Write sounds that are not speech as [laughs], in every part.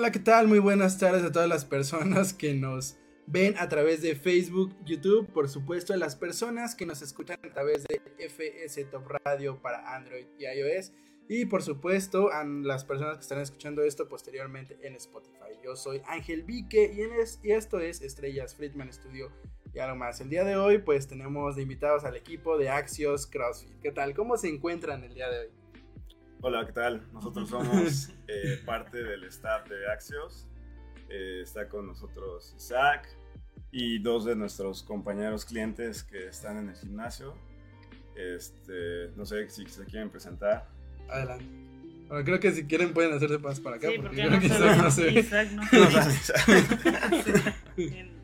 Hola, ¿qué tal? Muy buenas tardes a todas las personas que nos ven a través de Facebook, YouTube, por supuesto a las personas que nos escuchan a través de FS Top Radio para Android y iOS y por supuesto a las personas que están escuchando esto posteriormente en Spotify. Yo soy Ángel Vique y, es- y esto es Estrellas Friedman Studio y algo más. El día de hoy pues tenemos de invitados al equipo de Axios CrossFit. ¿Qué tal? ¿Cómo se encuentran el día de hoy? Hola, ¿qué tal? Nosotros somos eh, parte del staff de Axios. Eh, está con nosotros Isaac y dos de nuestros compañeros clientes que están en el gimnasio. Este, no sé si se quieren presentar. Adelante. Bueno, creo que si quieren pueden hacerse más para acá. Sí, porque porque creo no que Isaac no se ve. Isaac no. [laughs] [laughs]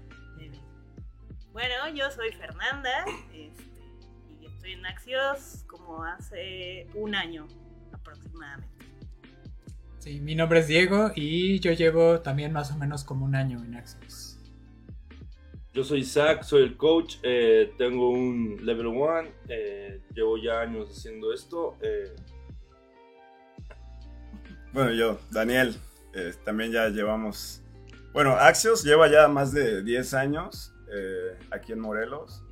Bueno, yo soy Fernanda este, y estoy en Axios como hace un año aproximadamente. Sí, mi nombre es Diego y yo llevo también más o menos como un año en Access. Yo soy Isaac, soy el coach, eh, tengo un level 1, llevo ya años haciendo esto. eh, Bueno, yo, Daniel, eh, también ya llevamos... Bueno, Axios lleva ya más de 10 años eh, aquí en Morelos.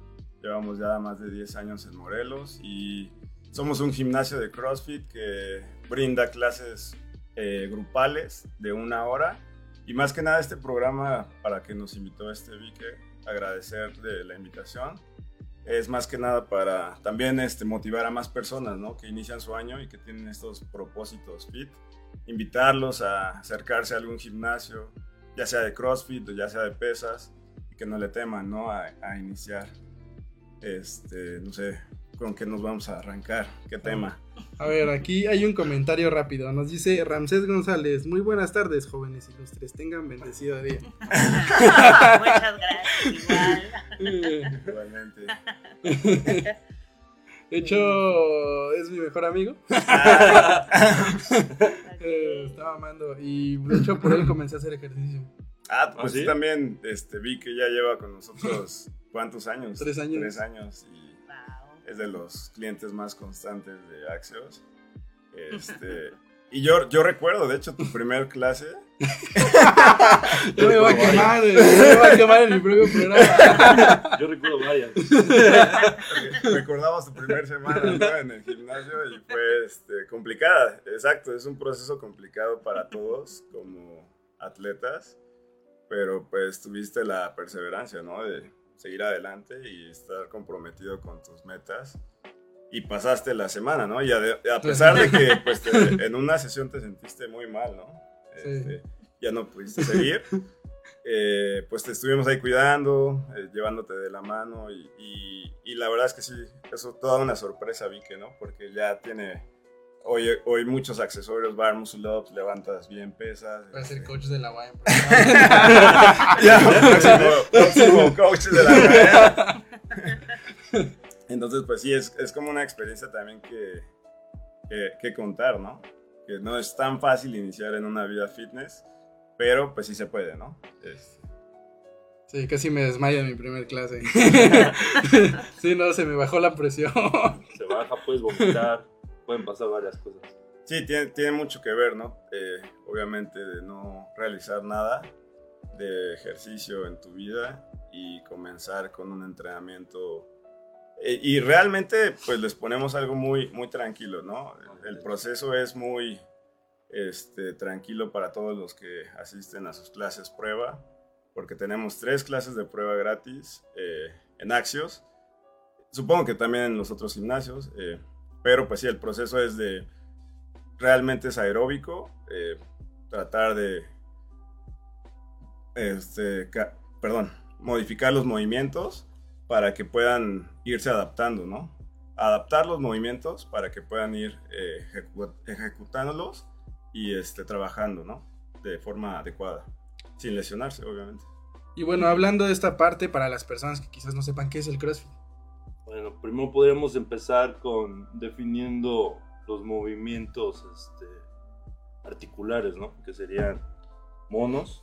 Llevamos ya más de 10 años en Morelos y somos un gimnasio de CrossFit que brinda clases eh, grupales de una hora. Y más que nada este programa, para que nos invitó este Vique, agradecer de la invitación. Es más que nada para también este, motivar a más personas ¿no? que inician su año y que tienen estos propósitos fit invitarlos a acercarse a algún gimnasio, ya sea de CrossFit o ya sea de pesas, y que no le teman, ¿no? A, a iniciar. Este, no sé, con qué nos vamos a arrancar, qué tema. A ver, aquí hay un comentario rápido. Nos dice Ramsés González. Muy buenas tardes, jóvenes ilustres. Tengan bendecido día. [laughs] Muchas gracias, igual. Igualmente. De hecho, es mi mejor amigo. [laughs] [laughs] Eh, estaba amando. Y de hecho, por él comencé a hacer ejercicio. Ah, pues ¿Ah, sí? también este, vi que ya lleva con nosotros, ¿cuántos años? Tres años. Tres años y. es de los clientes más constantes de Axios. Este, [laughs] y yo, yo recuerdo, de hecho, tu primer clase. [laughs] Yo me voy a quemar, me voy a quemar en mi propio programa. yo recuerdo varias. Recordamos tu primera semana ¿no? en el gimnasio y fue este, complicada. Exacto, es un proceso complicado para todos como atletas, pero pues tuviste la perseverancia, ¿no? De seguir adelante y estar comprometido con tus metas. Y pasaste la semana, ¿no? Y a, de- a pesar de que pues, te- [laughs] en una sesión te sentiste muy mal, ¿no? Sí. Este, ya no pudiste seguir. [laughs] Eh, pues te estuvimos ahí cuidando, eh, llevándote de la mano y, y- y la verdad es que sí, eso toda una sorpresa vi que, ¿no? Porque ya tiene hoy, hoy muchos accesorios, bar, muscle ups, levantas bien pesas. Voy a ser este, coach de la UAM. [laughs] ya, [laughs] próximo, [laughs] coach de la carrera. Entonces, pues sí, es, es como una experiencia también que, que, que contar, ¿no? Que no es tan fácil iniciar en una vida fitness, pero pues sí se puede, ¿no? Es- Sí, casi me desmayo en mi primer clase. Sí, no, se me bajó la presión. Se baja, puedes vomitar, pueden pasar varias cosas. Sí, tiene, tiene mucho que ver, ¿no? Eh, obviamente de no realizar nada de ejercicio en tu vida y comenzar con un entrenamiento. Eh, y realmente, pues les ponemos algo muy, muy tranquilo, ¿no? El proceso es muy este, tranquilo para todos los que asisten a sus clases prueba, porque tenemos tres clases de prueba gratis eh, en Axios. Supongo que también en los otros gimnasios, eh, pero pues sí, el proceso es de realmente es aeróbico, eh, tratar de, este, perdón, modificar los movimientos para que puedan irse adaptando, ¿no? adaptar los movimientos para que puedan ir eh, ejecu- ejecutándolos y este, trabajando, ¿no? De forma adecuada, sin lesionarse, obviamente. Y bueno, hablando de esta parte, para las personas que quizás no sepan qué es el CrossFit. Bueno, primero podríamos empezar con definiendo los movimientos este, articulares, ¿no? Que serían monos.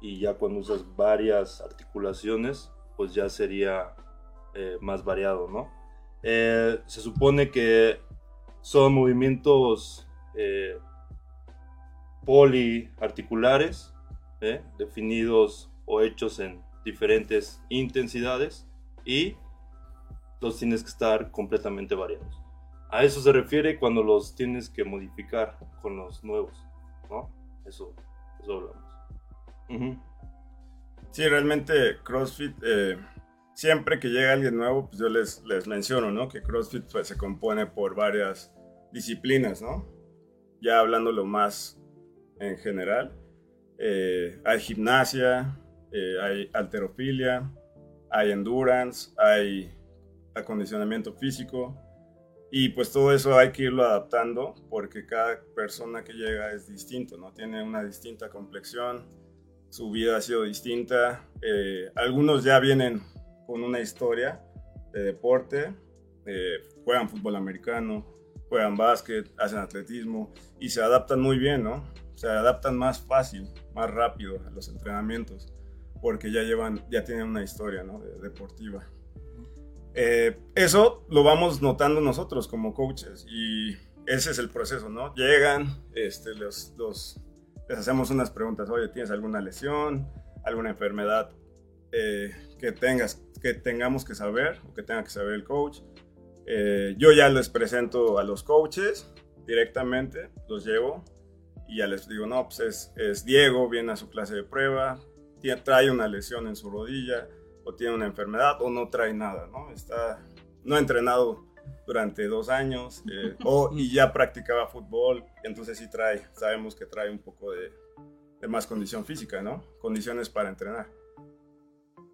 Y ya cuando usas varias articulaciones, pues ya sería eh, más variado, ¿no? Eh, se supone que son movimientos eh, poliarticulares, definidos o hechos en diferentes intensidades y los tienes que estar completamente variados. A eso se refiere cuando los tienes que modificar con los nuevos, ¿no? Eso, eso hablamos. Ujú. Sí, realmente CrossFit, eh, siempre que llega alguien nuevo, pues yo les, les menciono, ¿no? Que CrossFit pues, se compone por varias disciplinas, ¿no? Ya hablándolo más en general. eh, hay gimnasia, eh, hay alterofilia, hay endurance, hay acondicionamiento físico. Y pues todo eso hay que irlo adaptando porque cada persona que llega es distinto, ¿no? Tiene una distinta complexión, su vida ha sido distinta. eh, algunos ya vienen con una historia de deporte, eh, juegan fútbol americano, juegan básquet, hacen atletismo y se adaptan muy bien, ¿no? Se adaptan más fácil, más rápido a los entrenamientos porque ya llevan, ya tienen una historia, ¿no? De- deportiva. Eh, eso lo vamos notando nosotros como coaches y ese es el proceso, ¿no? Llegan, este, los, los, les hacemos unas preguntas, oye, ¿tienes alguna lesión, alguna enfermedad eh, que, tengas, que tengamos que saber o que tenga que saber el coach? Eh, yo ya les presento a los coaches directamente, los llevo y ya les digo, no, pues es, es Diego, viene a su clase de prueba, trae una lesión en su rodilla o tiene una enfermedad o no trae nada, ¿no? Está, no ha entrenado durante dos años eh, [laughs] o, y ya practicaba fútbol, entonces sí trae, sabemos que trae un poco de, de más condición física, ¿no? Condiciones para entrenar.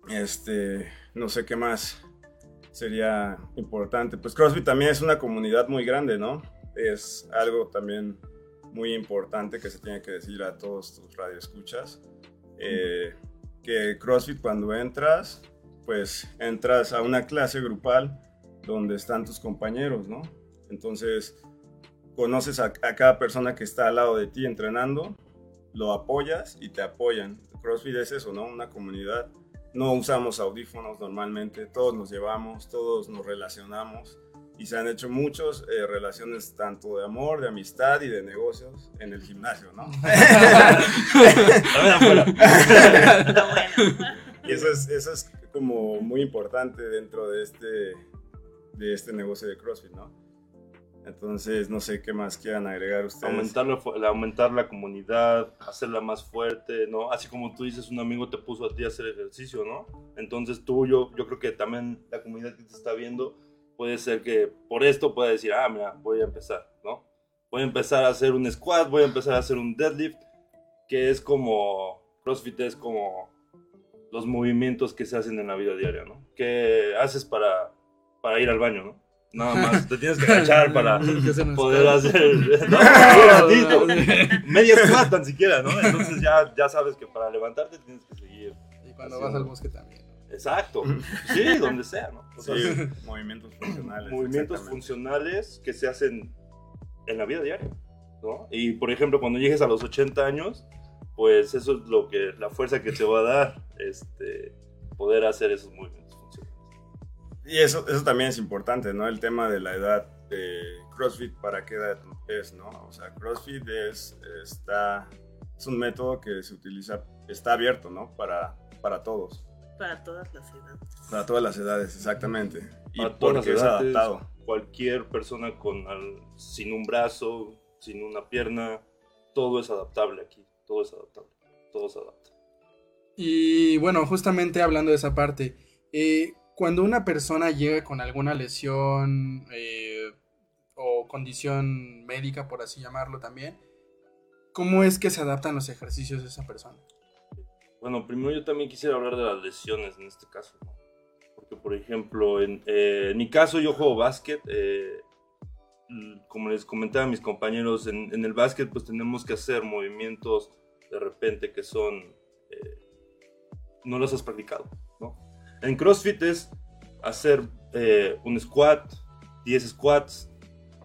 Este, no sé qué más sería importante. Pues CrossFit también es una comunidad muy grande, ¿no? Es algo también muy importante que se tiene que decir a todos tus radioescuchas. Eh, que CrossFit cuando entras, pues entras a una clase grupal donde están tus compañeros, ¿no? Entonces, conoces a, cada persona que está al lado de ti entrenando, lo apoyas y te apoyan. CrossFit es eso, ¿no? Una comunidad. No usamos audífonos normalmente, todos nos llevamos, todos nos relacionamos y se han hecho muchas relaciones tanto de amor, de amistad y de negocios en el gimnasio, ¿no? [laughs] Y eso es, eso es como muy importante dentro de este, de este negocio de CrossFit, ¿no? Entonces, no sé qué más quieran agregar ustedes. aumentar la- aumentar la comunidad, hacerla más fuerte, ¿no? Así como tú dices, un amigo te puso a ti a hacer ejercicio, ¿no? Entonces tú, yo, yo creo que también la comunidad que te está viendo puede ser que por esto pueda decir, ah, mira, voy a empezar, ¿no? Voy a empezar a hacer un squat, voy a empezar a hacer un deadlift, que es como, CrossFit es como los movimientos que se hacen en la vida diaria, ¿no? Que haces para, para ir al baño, ¿no? Nada [laughs] más, te tienes que agachar para [laughs] poder hacer [laughs] ¿no? Ratito. media squat tan siquiera, ¿no? Entonces ya, ya sabes que para levantarte tienes que seguir. Y cuando vas al bosque también. Exacto. Sí, donde sea, ¿no? O sea, Sí, movimientos funcionales. movimientos funcionales que se hacen en la vida diaria, ¿no? Y por ejemplo, cuando llegues a los 80 años, pues eso es lo que, la fuerza que te va a dar, este, poder hacer esos movimientos funcionales. Y eso, eso también es importante, ¿no? El tema de la edad de CrossFit, ¿para qué edad es, no? O sea, CrossFit es, está, es un método que se utiliza, está abierto, ¿no? Para, para todos, Para todas las edades. para todas las edades, exactamente. Y Para todas porque las es edades, adaptado. Cualquier persona con al- sin un brazo, sin una pierna, todo es adaptable aquí. Todo es adaptable. Todo se adapta. Y bueno, justamente hablando de esa parte, eh, cuando una persona llega con alguna lesión eh, o condición médica, por así llamarlo también, ¿cómo es que se adaptan los ejercicios de esa persona? Bueno, primero yo también quisiera hablar de las lesiones en este caso, ¿no? Porque que, por ejemplo, en, eh, en mi caso yo juego básquet. eh, como les comentaba a mis compañeros, en, en el básquet pues tenemos que hacer movimientos de repente que son... eh, no los has practicado, ¿no? En CrossFit es hacer eh, un squat, 10 squats,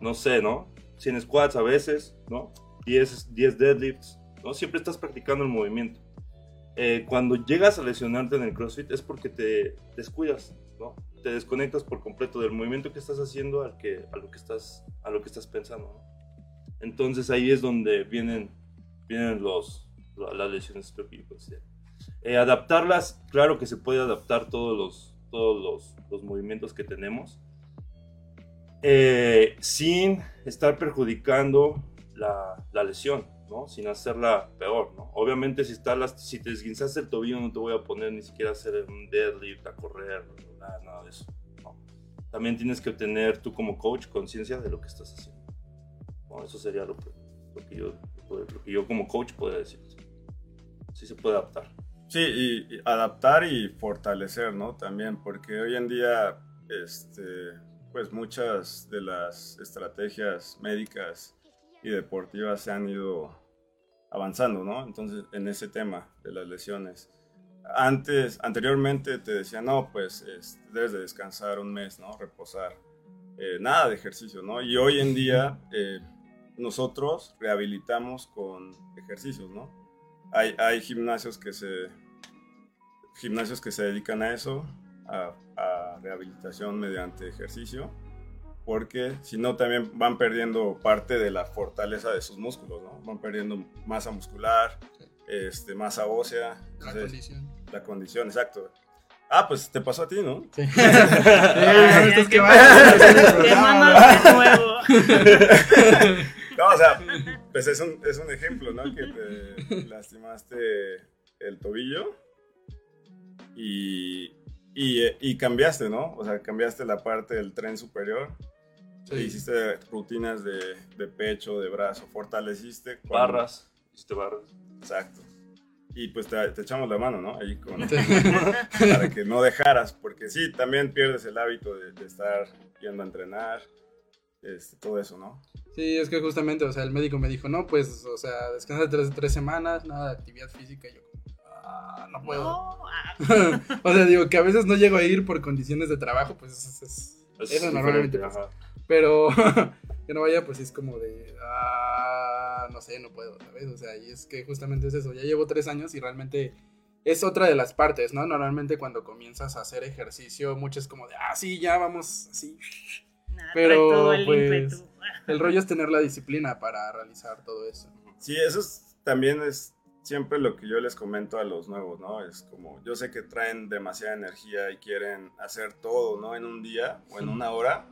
no sé, ¿no? 100 squats a veces, ¿no? 10, 10 deadlifts, ¿no? Siempre estás practicando el movimiento. Eh, cuando llegas a lesionarte en el CrossFit es porque te descuidas, ¿no? Te desconectas por completo del movimiento que estás haciendo al que, a, lo que estás, a lo que estás pensando, ¿no? Entonces ahí es donde vienen, vienen los, la- las lesiones, que yo considero. Eh, adaptarlas, claro que se puede adaptar todos los, todos los, los movimientos que tenemos, eh, sin estar perjudicando la, la lesión, ¿no? Sin hacerla peor, ¿no? Obviamente si, está las, si te desguinzaste el tobillo no te voy a poner ni siquiera a hacer un deadlift, a correr, nada, nada de eso, ¿no? También tienes que tener tú como coach conciencia de lo que estás haciendo. ¿no? Eso sería lo que, lo que yo, lo que yo como coach podría decir. Sí se puede adaptar. Sí, y, adaptar y fortalecer. También, porque hoy en día, este, pues muchas de las estrategias médicas y deportivas se han ido avanzando, ¿no? Entonces, en ese tema de las lesiones. Antes, anteriormente te decían, no, pues este, debes de descansar un mes, ¿no? Reposar. Eh, nada de ejercicio, ¿no? Y hoy en día eh, nosotros rehabilitamos con ejercicios, ¿no? Hay, hay gimnasios que se gimnasios que se dedican a eso, a rehabilitación mediante ejercicio, porque si no también van perdiendo parte de la fortaleza de sus músculos, ¿no? Van perdiendo masa muscular, este, masa ósea, La entonces, condición. la condición, exacto. Ah, pues te pasó a ti, ¿no? Sí. ya, Estos qué que nuevo. No, o sea, pues es un, es un ejemplo, ¿no? Que te lastimaste el tobillo y, y, y cambiaste, ¿no? O sea, cambiaste la parte del tren superior. Sí. Hiciste rutinas de, de pecho, de brazo, fortaleciste. cuando- Barras, hiciste barras. Exacto. Y pues te, te echamos la mano, ¿no? Ahí con, [laughs] para que no dejaras, porque sí, también pierdes el hábito de, de estar yendo a entrenar, este, todo eso, ¿no? Sí, es que justamente, o sea, el médico me dijo, no, pues, o sea, descansa tres, tres semanas, nada de actividad física. Y yo, ah, no puedo. No, [laughs] o sea, digo que a veces no llego a ir por condiciones de trabajo, pues es, es- Es eso normalmente pasa. Pero [laughs] que no vaya, pues sí es como de, ah, no sé, no puedo, ¿sabes? O sea, y es que justamente es eso, ya llevo tres años y realmente es otra de las partes, ¿no? Normalmente cuando comienzas a hacer ejercicio, mucho es como de, ah, sí, ya vamos, así. nah, Pero, trae todo el pues, ímpetu. [laughs] El rollo es tener la disciplina para realizar todo eso. Sí, eso es- también es siempre lo que yo les comento a los nuevos, ¿no? Es como, yo sé que traen demasiada energía y quieren hacer todo, ¿no? En un día o en una hora,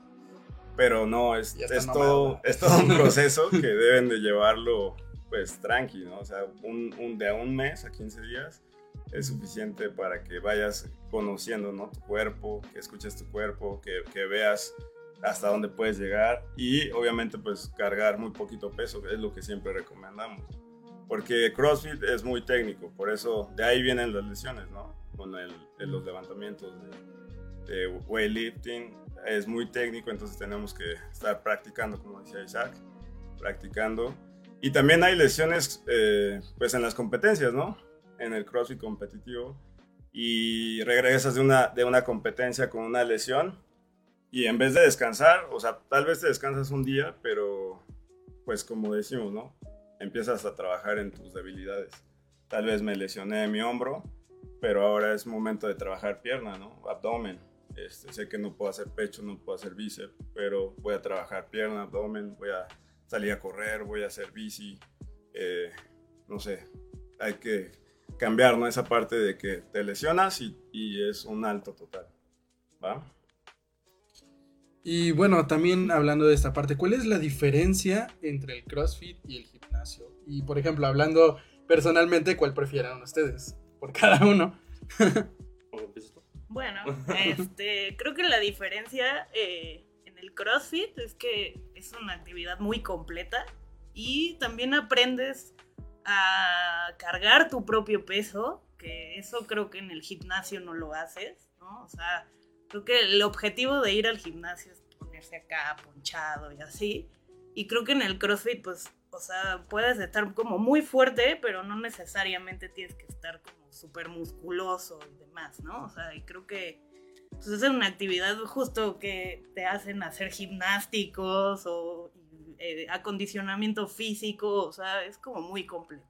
pero no, es, es, todo, es todo un proceso que deben de llevarlo, pues, tranqui, ¿no? O sea, un, un- de a un mes a 15 días es suficiente para que vayas conociendo, ¿no? Tu cuerpo, que escuches tu cuerpo, que, que veas hasta dónde puedes llegar y obviamente pues cargar muy poquito peso, que es lo que siempre recomendamos. Porque CrossFit es muy técnico, por eso de ahí vienen las lesiones, ¿no? Con el, los levantamientos de, de weightlifting es muy técnico, entonces tenemos que estar practicando, como decía Isaac, practicando. Y también hay lesiones eh, pues en las competencias, ¿no? En el CrossFit competitivo y regresas de una, de una competencia con una lesión y en vez de descansar, o sea, tal vez te descansas un día, pero pues como decimos, ¿no? Empiezas a trabajar en tus debilidades. Tal vez me lesioné mi hombro, pero ahora es momento de trabajar pierna, ¿no? Abdomen. Este, sé que no puedo hacer pecho, no puedo hacer bíceps, pero voy a trabajar pierna, abdomen, voy a salir a correr, voy a hacer bici. eh, no sé, hay que cambiar, ¿no? Esa parte de que te lesionas y, y es un alto total. ¿Va? Y bueno, también hablando de esta parte, ¿cuál es la diferencia entre el CrossFit y el gimnasio? Y por ejemplo, hablando personalmente, ¿cuál prefieren ustedes? Por cada uno. [laughs] [laughs] Bueno, este, creo que la diferencia eh, en el CrossFit es que es una actividad muy completa y también aprendes a cargar tu propio peso, que eso creo que en el gimnasio no lo haces, ¿no? O sea, creo que el objetivo de ir al gimnasio es ponerse acá ponchado y así. Y creo que en el CrossFit, pues, o sea, puedes estar como muy fuerte, pero no necesariamente tienes que estar como súper musculoso y demás, ¿no? O sea, y creo que pues, es una actividad justo que te hacen hacer gimnásticos o eh, acondicionamiento físico, o sea, es como muy completa.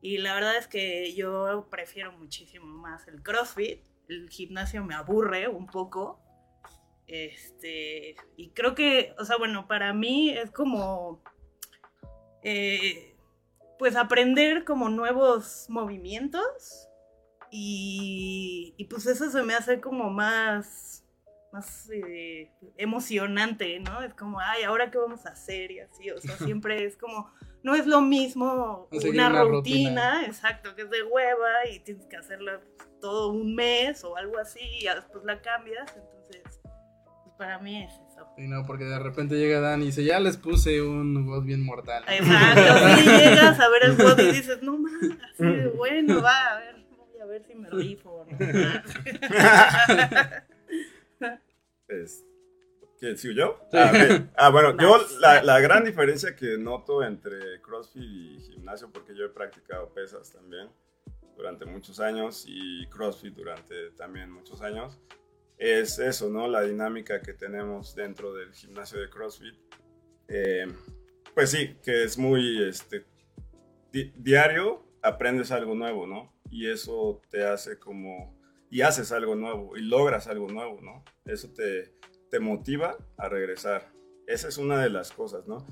Y la verdad es que yo prefiero muchísimo más el CrossFit. El gimnasio me aburre un poco. Este, y creo que, o sea, bueno, para mí es como, eh, pues aprender como nuevos movimientos y, y pues eso se me hace como más, más eh, emocionante, ¿no? Es como, ay, ¿ahora qué vamos a hacer? Y así, o sea, [laughs] siempre es como, no es lo mismo una, una rutina, rutina. exacto, que es de hueva y tienes que hacerla pues, todo un mes o algo así y después la cambias, entonces, pues para mí es. Y no, porque de repente llega Dan y dice, ya les puse un bot bien mortal. Exacto, sí, [laughs] llegas a ver el bot y dices, no mames, así de bueno, va, a ver, voy a ver si me rifo. ¿no? [laughs] Es- ¿Quién sigo yo? Sí. Ah. Ah, bueno, yo la, la gran diferencia que noto entre CrossFit y gimnasio, porque yo he practicado pesas también durante muchos años y CrossFit durante también muchos años, es eso, ¿no? La dinámica que tenemos dentro del gimnasio de CrossFit. Eh, pues sí, que es muy, este, di- diario aprendes algo nuevo, ¿no? Y eso te hace como, y haces algo nuevo, y logras algo nuevo, ¿no? Eso te, te motiva a regresar. Esa es una de las cosas, ¿no?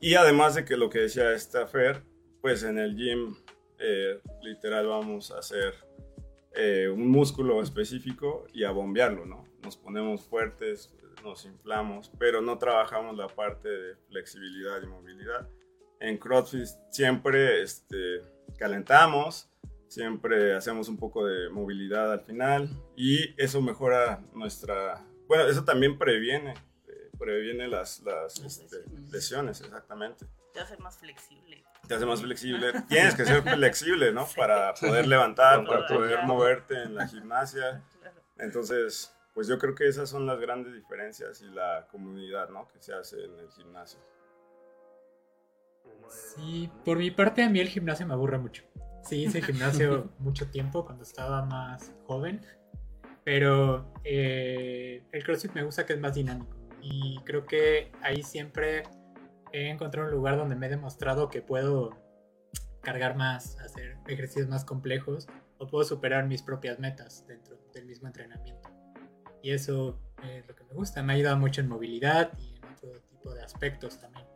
Y además de que lo que decía esta Fer, pues en el gym eh, literal vamos a hacer eh, un músculo específico y a bombearlo, ¿no? Nos ponemos fuertes, nos inflamos, pero no trabajamos la parte de flexibilidad y movilidad. En CrossFit siempre este, calentamos, siempre hacemos un poco de movilidad al final y eso mejora nuestra... Bueno, eso también previene, eh, previene las, este, lesiones, exactamente. Te hace más flexible. Te hace más flexible. [laughs] Tienes que ser flexible, ¿no? Sí. Para poder levantar, para poder moverte en la gimnasia. Claro. Entonces, pues yo creo que esas son las grandes diferencias y la comunidad, ¿no? Que se hace en el gimnasio. Sí, por mi parte a mí el gimnasio me aburre mucho. Sí, hice [laughs] gimnasio mucho tiempo cuando estaba más joven, pero eh, el CrossFit me gusta que es más dinámico y creo que ahí siempre he encontrado un lugar donde me he demostrado que puedo cargar más, hacer ejercicios más complejos o puedo superar mis propias metas dentro del mismo entrenamiento. Y eso es lo que me gusta, me ha ayudado mucho en movilidad y en otro tipo de aspectos también.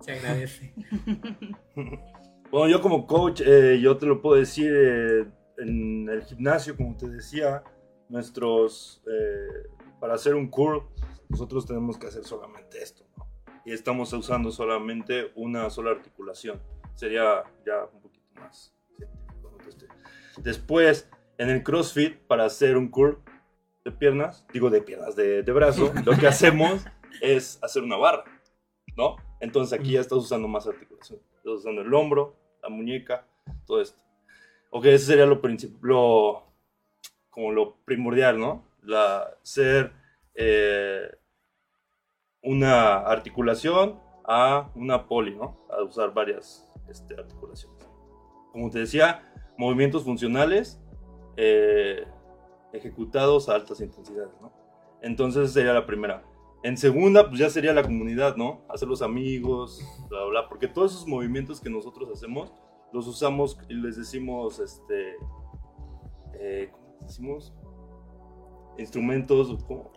Se agradece. [laughs] Bueno, yo como coach, eh, yo te lo puedo decir, eh, en el gimnasio, como te decía, nuestros, eh, para hacer un curl, nosotros tenemos que hacer solamente esto. Y estamos usando solamente una sola articulación. Sería ya un poquito más Después, en el CrossFit, para hacer un curl de piernas, digo de piernas, de, de brazo, [laughs] lo que hacemos es hacer una barra, ¿no? Entonces aquí ya estás usando más articulación. Estás usando el hombro, la muñeca, todo esto. Ok, ese sería lo principal, como lo primordial, ¿no? La, ser eh, una articulación a una poli, ¿no? A usar varias este, articulaciones. Como te decía, movimientos funcionales eh, ejecutados a altas intensidades, ¿no? Entonces sería la primera. En segunda, pues ya sería la comunidad, ¿no? Hacer los amigos, bla, bla. Porque todos esos movimientos que nosotros hacemos, los usamos y les decimos, este... eh, ¿Cómo decimos? Instrumentos, ¿cómo?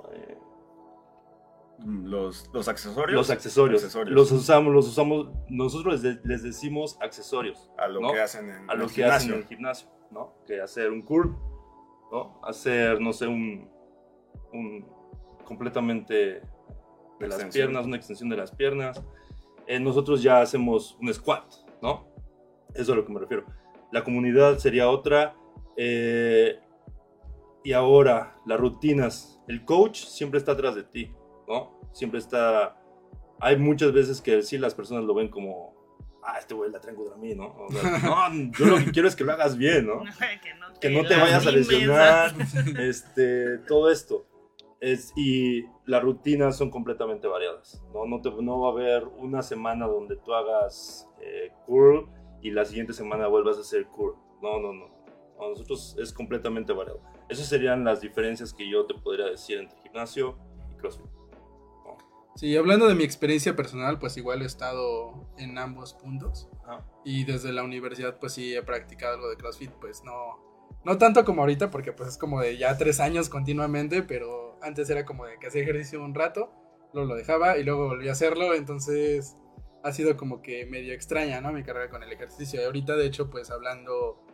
Los, los accesorios. los accesorios. Accesorios. Los usamos, los usamos, nosotros les, les decimos accesorios. a lo ¿no? que hacen en a lo el que hacen gimnasio. en el gimnasio, ¿no? Que hacer un curl, ¿no? Hacer, no sé, un, un completamente de las piernas, una extensión de las piernas. Eh, nosotros ya hacemos un squat, ¿no? Eso es a lo que me refiero. La comunidad sería otra. eh, y ahora, las rutinas. El coach siempre está atrás de ti, ¿no? Siempre está... Hay muchas veces que sí las personas lo ven como ah, este güey la traen contra mí, ¿no? O sea, [laughs] no, yo lo que quiero es que lo hagas bien, ¿no? que [laughs] no que no te vayas a lesionar, [laughs] este, todo esto. Es, y las rutinas son completamente variadas. No, no, te, no va a haber una semana donde tú hagas eh, curl y la siguiente semana vuelvas a hacer curl. No, no, no. No, nosotros es completamente variado. Esas serían las diferencias que yo te podría decir entre gimnasio y CrossFit. Sí, hablando de mi experiencia personal, pues igual he estado en ambos puntos. Ajá. Y desde la universidad, pues sí he practicado algo de CrossFit, pues no, no tanto como ahorita, porque pues es como de ya tres años continuamente, pero antes era como de que hacía ejercicio un rato, luego lo dejaba y luego volví a hacerlo, entonces ha sido como que medio extraña, ¿no? Mi carrera con el ejercicio. Y ahorita, de hecho, pues hablando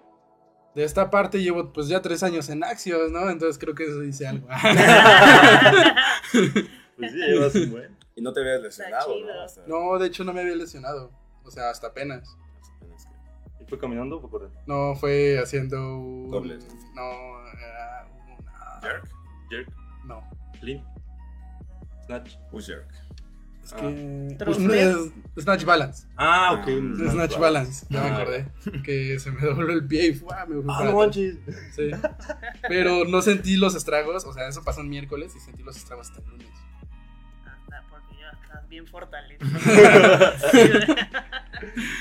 de esta parte, llevo pues ya tres años en Axios, ¿no? Entonces creo que eso dice algo. [laughs] [laughs] Pues sí, llevas un buen. [laughs] Y no te habías lesionado. ¿no? Hasta- no, de hecho no me había lesionado, o sea, hasta apenas. apenas que- ¿Y fue caminando o fue corriendo? No, fue haciendo un... Dobles. No, era una... Jerk. Jerk, No. clean, snatch. Push jerk. Es Ah. que... Trust un- es- Snatch Balance. Ah, ok. Ah, Snatch Balance, ya me Ah, acordé. [laughs] Que se me dobló el pie y ¡fua! me fui Ah, para no. Sí. Pero no sentí los estragos, o sea, eso pasó el miércoles y sentí los estragos hasta el lunes. Estás bien fortalecido. [laughs]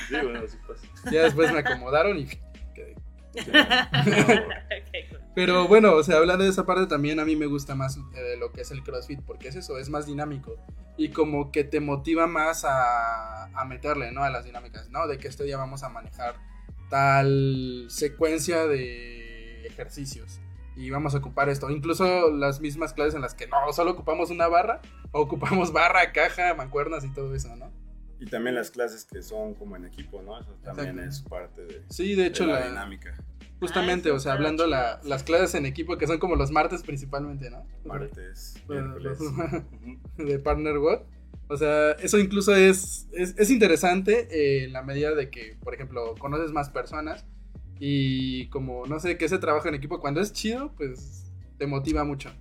Sí, bueno, así pasa. Ya después me acomodaron y quedé. [laughs] Pero bueno, o sea, hablando de esa parte también a mí me gusta más eh, lo que es el CrossFit, porque es eso, es más dinámico y como que te motiva más a, a meterle, ¿no? A las dinámicas, ¿no? De que este día vamos a manejar tal secuencia de ejercicios y vamos a ocupar esto. Incluso las mismas clases en las que no, solo ocupamos una barra, [laughs] ocupamos barra, caja, mancuernas y todo eso, ¿no? Y también las clases que son como en equipo, ¿no? Eso también Exacto. es parte de, Sí, de hecho, de la, la, dinámica. justamente, Ah, o sea, hablando la- las clases en equipo que son como los martes principalmente, ¿no? Martes, miércoles. [laughs] De Partner What. O sea, eso incluso es, es, es interesante eh, en la medida de que, por ejemplo, conoces más personas y como, no sé, que ese trabajo en equipo, cuando es chido, pues te motiva mucho.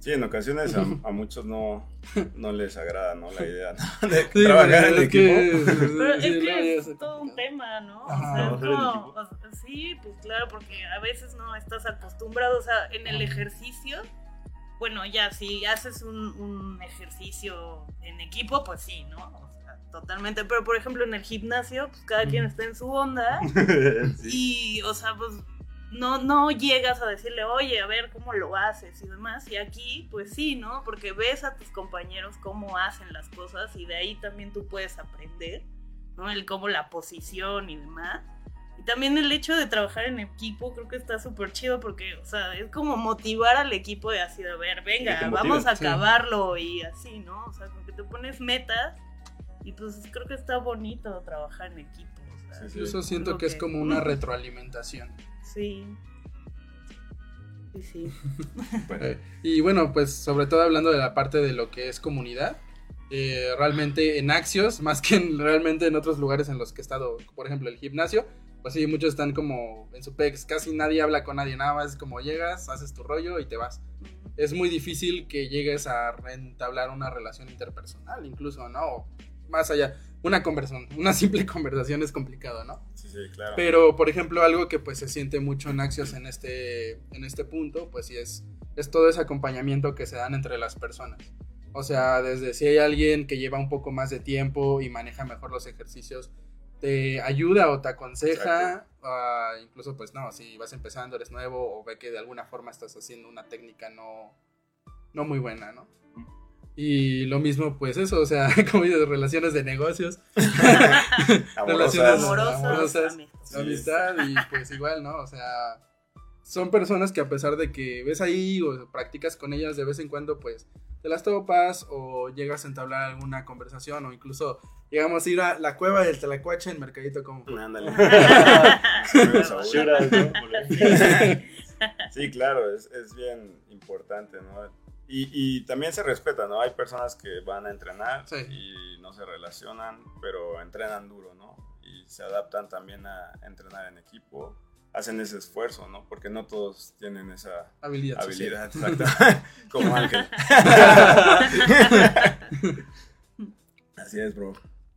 Sí, en ocasiones a, [laughs] a muchos no, no les agrada, ¿no? La idea ¿no? de [laughs] Sí, trabajar en equipo. que- [laughs] Pero sí, es que es todo un tema, ¿no? O sea, sí, pues claro, porque a veces no estás acostumbrado, o sea, en el ejercicio, bueno, ya si haces un, un ejercicio en equipo, pues sí, ¿no? O sea, totalmente, pero por ejemplo en el gimnasio, pues cada quien Ujú. está en su onda [laughs] Sí. y, o sea, pues no, no llegas a decirle, oye, a ver cómo lo haces y demás. Y aquí, pues sí, ¿no? Porque ves a tus compañeros cómo hacen las cosas y de ahí también tú puedes aprender, ¿no? El cómo la posición y demás. Y también el hecho de trabajar en equipo creo que está súper chido porque, o sea, es como motivar al equipo de así, de ver, venga, vamos a sí. acabarlo y así, ¿no? O sea, como que te pones metas y pues creo que está bonito trabajar en equipo. o sea, Sí, sí. Incluso siento que es como una retroalimentación. Sí. Sí, sí. [laughs] Bueno, Eh, y bueno, pues sobre todo hablando de la parte de lo que es comunidad, eh, realmente en Axios, más que en- realmente en otros lugares en los que he estado, por ejemplo el gimnasio, pues sí, muchos están como en su pex, casi nadie habla con nadie, nada más como llegas, haces tu rollo y te vas. Es muy difícil que llegues a entablar una relación interpersonal, incluso, ¿no? Más allá, una conversación, una simple [laughs] conversación es complicado, ¿no? sí, sí, claro. Pero, por ejemplo, algo que pues se siente mucho en Axios en este, en este punto, pues sí es, es todo ese acompañamiento que se dan entre las personas. O sea, desde si hay alguien que lleva un poco más de tiempo y maneja mejor los ejercicios, te ayuda o te aconseja, ah, incluso pues no, si vas empezando, eres nuevo o ve que de alguna forma estás haciendo una técnica no, no muy buena, ¿no? Y lo mismo, pues eso, o sea, [laughs] como dices, relaciones de negocios, [laughs] relaciones Amorosas. Sí. amistad y pues igual, ¿no? O sea, son personas que a pesar de que ves ahí o practicas con ellas de vez en cuando, pues te las topas o llegas a entablar alguna conversación o incluso llegamos a ir a la cueva del Tlacuache en Mercadito como... Ándale. [laughs] Por ahí. Sí, claro, es, es bien importante, ¿no? Y, y también se respeta, ¿no? Hay personas que van a entrenar Sí. y no se relacionan, pero entrenan duro, ¿no? Y se adaptan también a entrenar en equipo, hacen ese esfuerzo, ¿no? Porque no todos tienen esa Habilidad. habilidad, [laughs] exacto. [laughs] Como Ángel. [laughs] Así es, bro.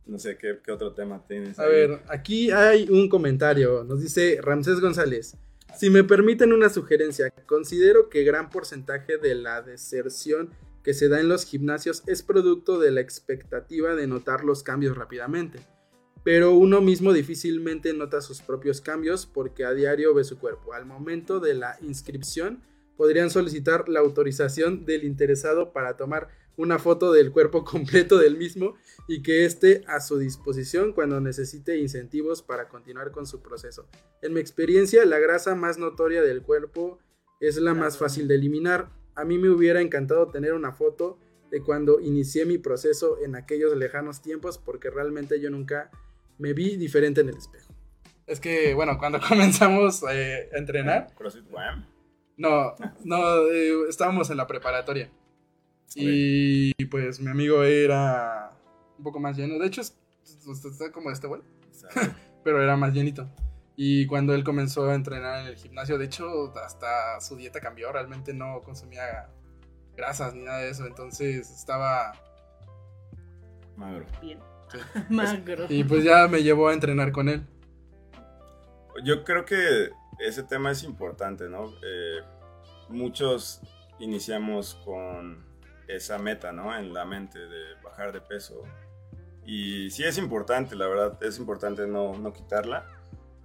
No sé qué, qué otro tema tienes. A ahí? ver, aquí hay un comentario. Nos dice Ramsés González. Si me permiten una sugerencia, considero que gran porcentaje de la deserción que se da en los gimnasios es producto de la expectativa de notar los cambios rápidamente. Pero uno mismo difícilmente nota sus propios cambios porque a diario ve su cuerpo. Al momento de la inscripción podrían solicitar la autorización del interesado para tomar una foto del cuerpo [laughs] completo del mismo y que esté a su disposición cuando necesite incentivos para continuar con su proceso. En mi experiencia, la grasa más notoria del cuerpo es la más fácil de eliminar. A mí me hubiera encantado tener una foto de cuando inicié mi proceso en aquellos lejanos tiempos porque realmente yo nunca me vi diferente en el espejo. Es que, bueno, cuando [laughs] comenzamos eh, a entrenar, no, no, eh, estábamos en la preparatoria. Y pues mi amigo era un poco más lleno. De hecho, es- es- está como este güey, [laughs] pero era más llenito. Y cuando él comenzó a entrenar en el gimnasio, de hecho, hasta su dieta cambió. Realmente no consumía grasas ni nada de eso. Entonces estaba. magro. Bien. Sí. [laughs] Magro. Y pues ya me llevó a entrenar con él. Yo creo que ese tema es importante, ¿no? Eh, muchos iniciamos con esa meta, ¿no? En la mente de bajar de peso. Y sí es importante, la verdad, es importante no, no quitarla,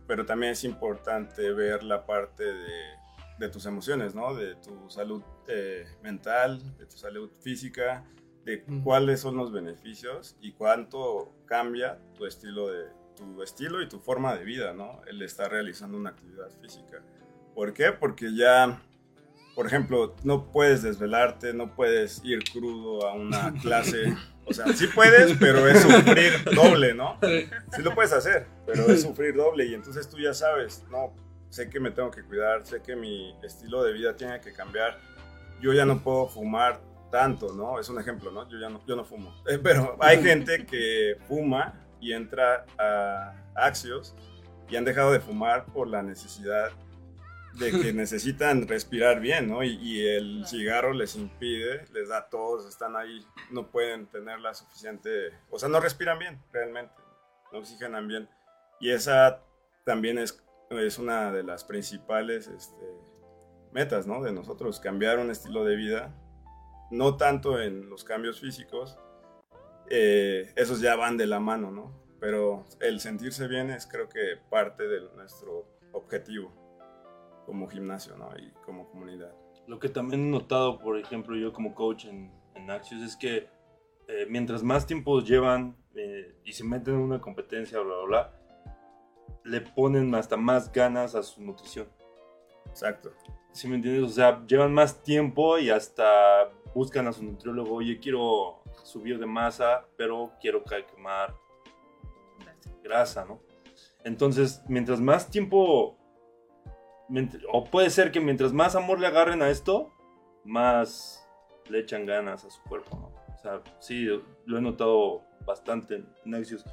pero también es importante ver la parte de, de tus emociones, ¿no? De tu salud eh, mental, de tu salud física, de cuáles son los beneficios y cuánto cambia tu estilo de tu estilo y tu forma de vida, ¿no? El estar realizando una actividad física. ¿Por qué? Porque ya, por ejemplo, no puedes desvelarte, no puedes ir crudo a una [laughs] clase. O sea, sí puedes, pero es sufrir doble, ¿no? Sí lo puedes hacer, pero es sufrir doble y entonces tú ya sabes, no, sé que me tengo que cuidar, sé que mi estilo de vida tiene que cambiar. Yo ya no puedo fumar tanto, ¿no? Es un ejemplo, ¿no? Yo ya no, yo no fumo. Eh, pero hay gente que fuma y entra a Axios y han dejado de fumar por la necesidad de que [laughs] necesitan respirar bien, ¿no? Y, y el cigarro les impide, les da tos, están ahí, no pueden tener la suficiente, o sea, no respiran bien realmente, no oxigenan bien. Y esa también es, es una de las principales este, metas, ¿no? De nosotros, cambiar un estilo de vida, no tanto en los cambios físicos, eh, esos ya van de la mano, ¿no? Pero el sentirse bien es creo que parte de nuestro objetivo como gimnasio, ¿no? Y como comunidad. Lo que también he notado, por ejemplo, yo como coach en, en Axios, es que eh, mientras más tiempo llevan eh, y se meten en una competencia, bla, bla, bla, le ponen hasta más ganas a su nutrición. Exacto. ¿Sí me entiendes? O sea, llevan más tiempo y hasta buscan a su nutriólogo, oye, quiero subir de masa, pero quiero quemar grasa, ¿no? Entonces, mientras más tiempo, o puede ser que mientras más amor le agarren a esto, más le echan ganas a su cuerpo, ¿no? O sea, sí, lo he notado bastante en Axios.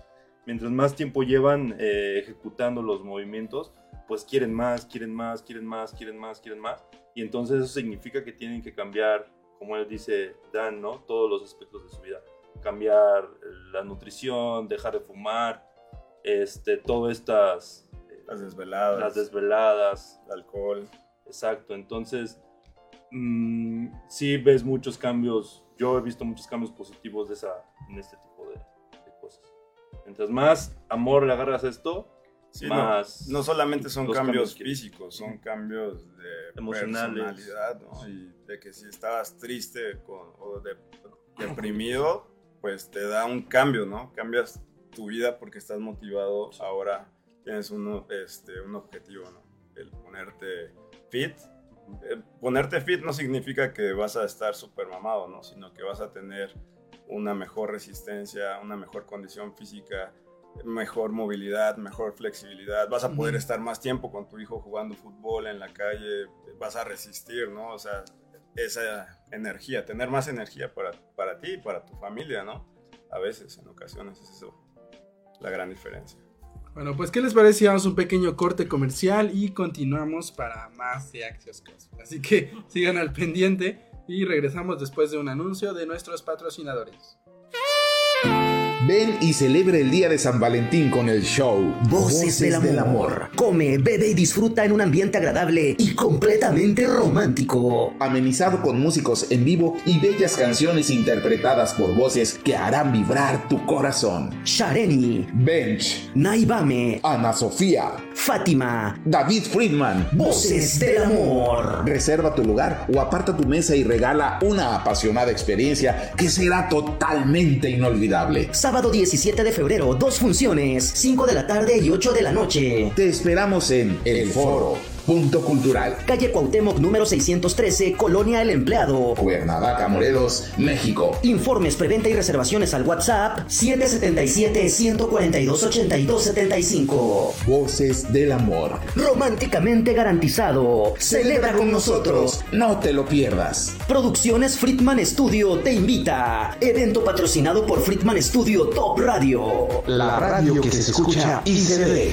Mientras más tiempo llevan eh, ejecutando los movimientos, pues quieren más, quieren más, quieren más, quieren más, quieren más. Y entonces eso significa que tienen que cambiar, como él dice Dan, ¿no? Todos los aspectos de su vida. Cambiar la nutrición, dejar de fumar, este, todas estas, eh, Las desveladas, las desveladas, el alcohol. exacto. Entonces, mm, sí ves muchos cambios, yo he visto muchos cambios positivos de esa, en este tipo de, de cosas. Mientras más amor le agarras a esto, Sí, no, más... no solamente son cambios, cambios que- físicos, son cambios de Emocionales. personalidad, ¿no? Y de que si estabas triste con- o de- deprimido, pues te da un cambio, ¿no? Cambias tu vida porque estás motivado, ahora tienes un, este, un objetivo, ¿no? El ponerte fit. Eh, ponerte fit no significa que vas a estar súper mamado, ¿no? Sino que vas a tener una mejor resistencia, una mejor condición física, mejor movilidad, mejor flexibilidad, vas a poder estar más tiempo con tu hijo jugando fútbol en la calle, vas a resistir, ¿no? O sea, esa energía, tener más energía para, para ti y para tu familia, ¿no? A veces, en ocasiones, es eso la gran diferencia. Bueno, pues, ¿qué les parece si damos un pequeño corte comercial y continuamos para más de Axios CrossFit? Así que [laughs] sigan al pendiente y regresamos después de un anuncio de nuestros patrocinadores. Ven y celebre el día de San Valentín con el show Voces, del, amor. Come, bebe y disfruta en un ambiente agradable y completamente romántico. Amenizado con músicos en vivo y bellas canciones interpretadas por voces que harán vibrar tu corazón. Shareni, Bench, Naibame, Ana Sofía, Fátima. David Friedman. Voces del amor. Reserva tu lugar o aparta tu mesa y regala una apasionada experiencia que será totalmente inolvidable. Sábado 17 de febrero, dos funciones, 5 de la tarde y 8 de la noche. Te esperamos en El Foro, Punto Cultural, Calle Cuauhtémoc número 613, Colonia El Empleado. Cuernavaca, Morelos, México. Informes, preventa y reservaciones al WhatsApp 777-142-8275. Voces del amor. Románticamente garantizado. Celebra con nosotros. No te lo pierdas. Producciones Friedman Studio te invita. Evento patrocinado por Friedman Studio Top Radio. La radio que se escucha y se ve.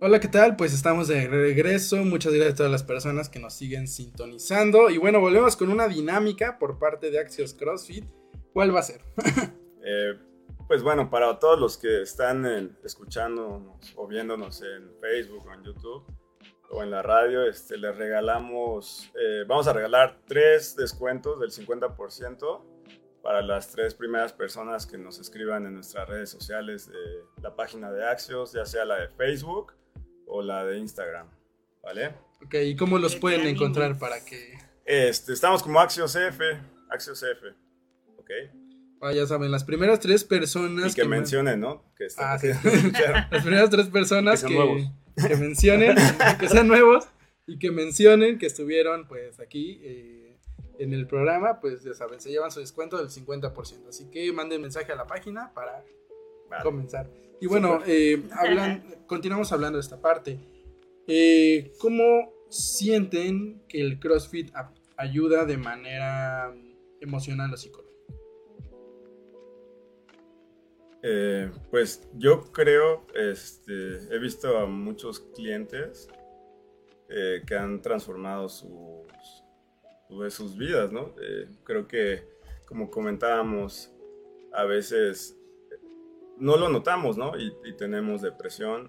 Hola, ¿qué tal? Pues estamos de regreso. Muchas gracias a todas las personas que nos siguen sintonizando. Y bueno, volvemos con una dinámica por parte de Axios CrossFit. ¿Cuál va a ser? [laughs] Eh, pues bueno, para todos los que están escuchándonos o viéndonos en Facebook o en YouTube o en la radio, este, les regalamos, eh, vamos a regalar tres descuentos del 50% para las tres primeras personas que nos escriban en nuestras redes sociales de la página de Axios, ya sea la de Facebook o la de Instagram, ¿vale? ok, ¿y cómo los pueden encontrar para que... Este, estamos como Axios F, Axios F, ¿ok? ah, ya saben, las primeras tres personas Y que me- mencionen, ¿no? Que están Ah, [laughs] sí. [laughs] [laughs] Las primeras tres personas Que que mencionen, que sean nuevos y que mencionen que estuvieron pues aquí eh, en el programa, pues ya saben, se llevan su descuento del 50%. Así que manden mensaje a la página para Vale. comenzar. Y bueno, eh, [laughs] hablan, continuamos hablando de esta parte. Eh, ¿Cómo sienten que el CrossFit ayuda de manera emocional o psicológica? Eh, pues yo creo, este, he visto a muchos clientes eh, que han transformado sus, pues, sus vidas, ¿no? Eh, creo que, como comentábamos, a veces no lo notamos, ¿no? Y, tenemos depresión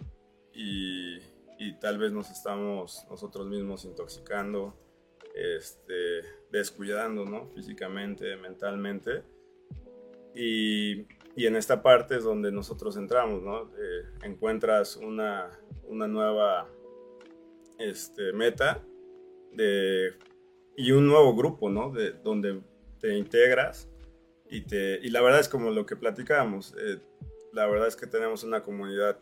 y, y tal vez nos estamos nosotros mismos intoxicando, este, descuidando, ¿no? Físicamente, mentalmente. Y, y en esta parte es donde nosotros entramos, ¿no? Eh, encuentras una, una nueva este, meta de, y un nuevo grupo, ¿no? De, donde te integras y, te, y la verdad es como lo que platicábamos, eh, la verdad es que tenemos una comunidad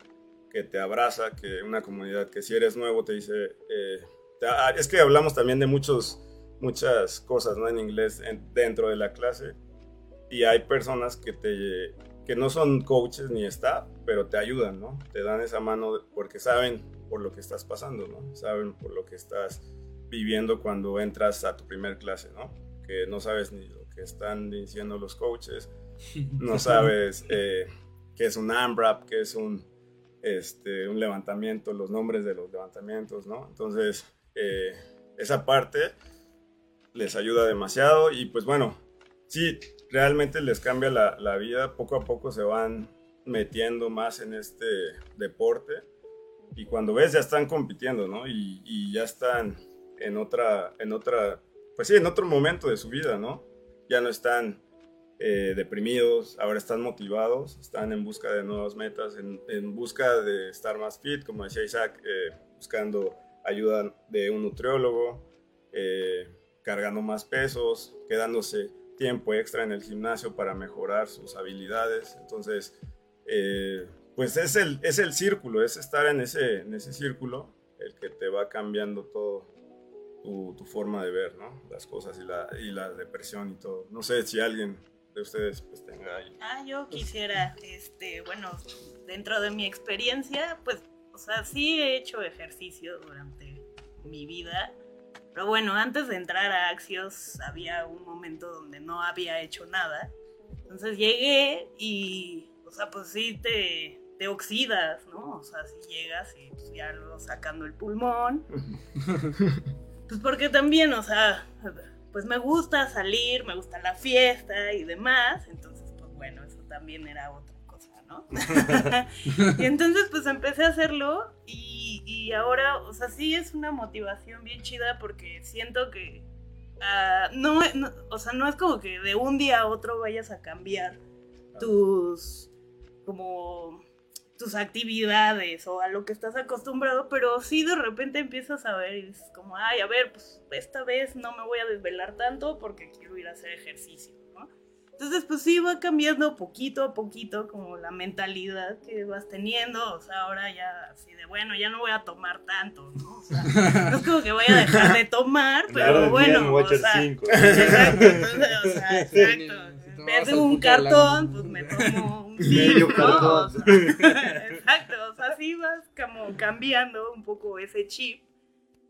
que te abraza, que una comunidad que si eres nuevo te dice, eh, te- es que hablamos también de muchos, muchas cosas, ¿no? En inglés en- dentro de la clase y hay personas que te que no son coaches ni staff, pero te ayudan, ¿no? Te dan esa mano porque saben por lo que estás pasando, ¿no? Saben por lo que estás viviendo cuando entras a tu primer clase, ¿no? Que no sabes ni lo que están diciendo los coaches, no [laughs] sabes eh, qué es un AMRAP, qué es un, este, un levantamiento, los nombres de los levantamientos, ¿no? Entonces, eh, esa parte les ayuda demasiado y pues bueno, sí, realmente les cambia la, la vida, poco a poco se van metiendo más en este deporte y cuando ves ya están compitiendo, ¿no? Y, y ya están en otra, en otra, pues sí, en otro momento de su vida, ¿no? Ya no están eh, deprimidos, ahora están motivados, están en busca de nuevas metas, en, en busca de estar más fit, como decía Isaac, eh, buscando ayuda de un nutriólogo, eh, cargando más pesos, quedándose tiempo extra en el gimnasio para mejorar sus habilidades. Entonces, pues es el, es el círculo, es estar en ese, en ese círculo el que te va cambiando todo tu, tu forma de ver, ¿no? Las cosas y la, y la depresión y todo. No sé si alguien de ustedes pues tenga ahí. Ah, yo quisiera, este, bueno, dentro de mi experiencia, pues, o sea, sí he hecho ejercicio durante mi vida. Pero bueno, antes de entrar a Axios había un momento donde no había hecho nada. Entonces llegué y, o sea, pues sí te, te oxidas, ¿no? O sea, si llegas y pues, ya lo sacando el pulmón. [laughs] Pues porque también, o sea, pues me gusta salir, me gusta la fiesta y demás. Entonces, pues bueno, eso también era otra cosa, ¿no? [laughs] [laughs] y entonces, pues empecé a hacerlo y, y ahora, o sea, sí es una motivación bien chida porque siento que. ah, no, no- o sea, no es como que de un día a otro vayas a cambiar tus como tus actividades o a lo que estás acostumbrado, pero sí de repente empiezas a ver y dices como, ay, a ver, pues esta vez no me voy a desvelar tanto porque quiero ir a hacer ejercicio, ¿no? Entonces, pues sí va cambiando poquito a poquito como la mentalidad que vas teniendo, o sea, ahora ya así de, bueno, ya no voy a tomar tanto, ¿no? O sea, no es como que voy a dejar de tomar, [laughs] pero de bueno, o sea, cinco. [laughs] Exacto, entonces, o sea, [laughs] exacto. Vez de un cartón, pues me tomo [laughs] un Medio cartón. o sea, [laughs] Exacto, o sea, sí vas como cambiando un poco ese chip.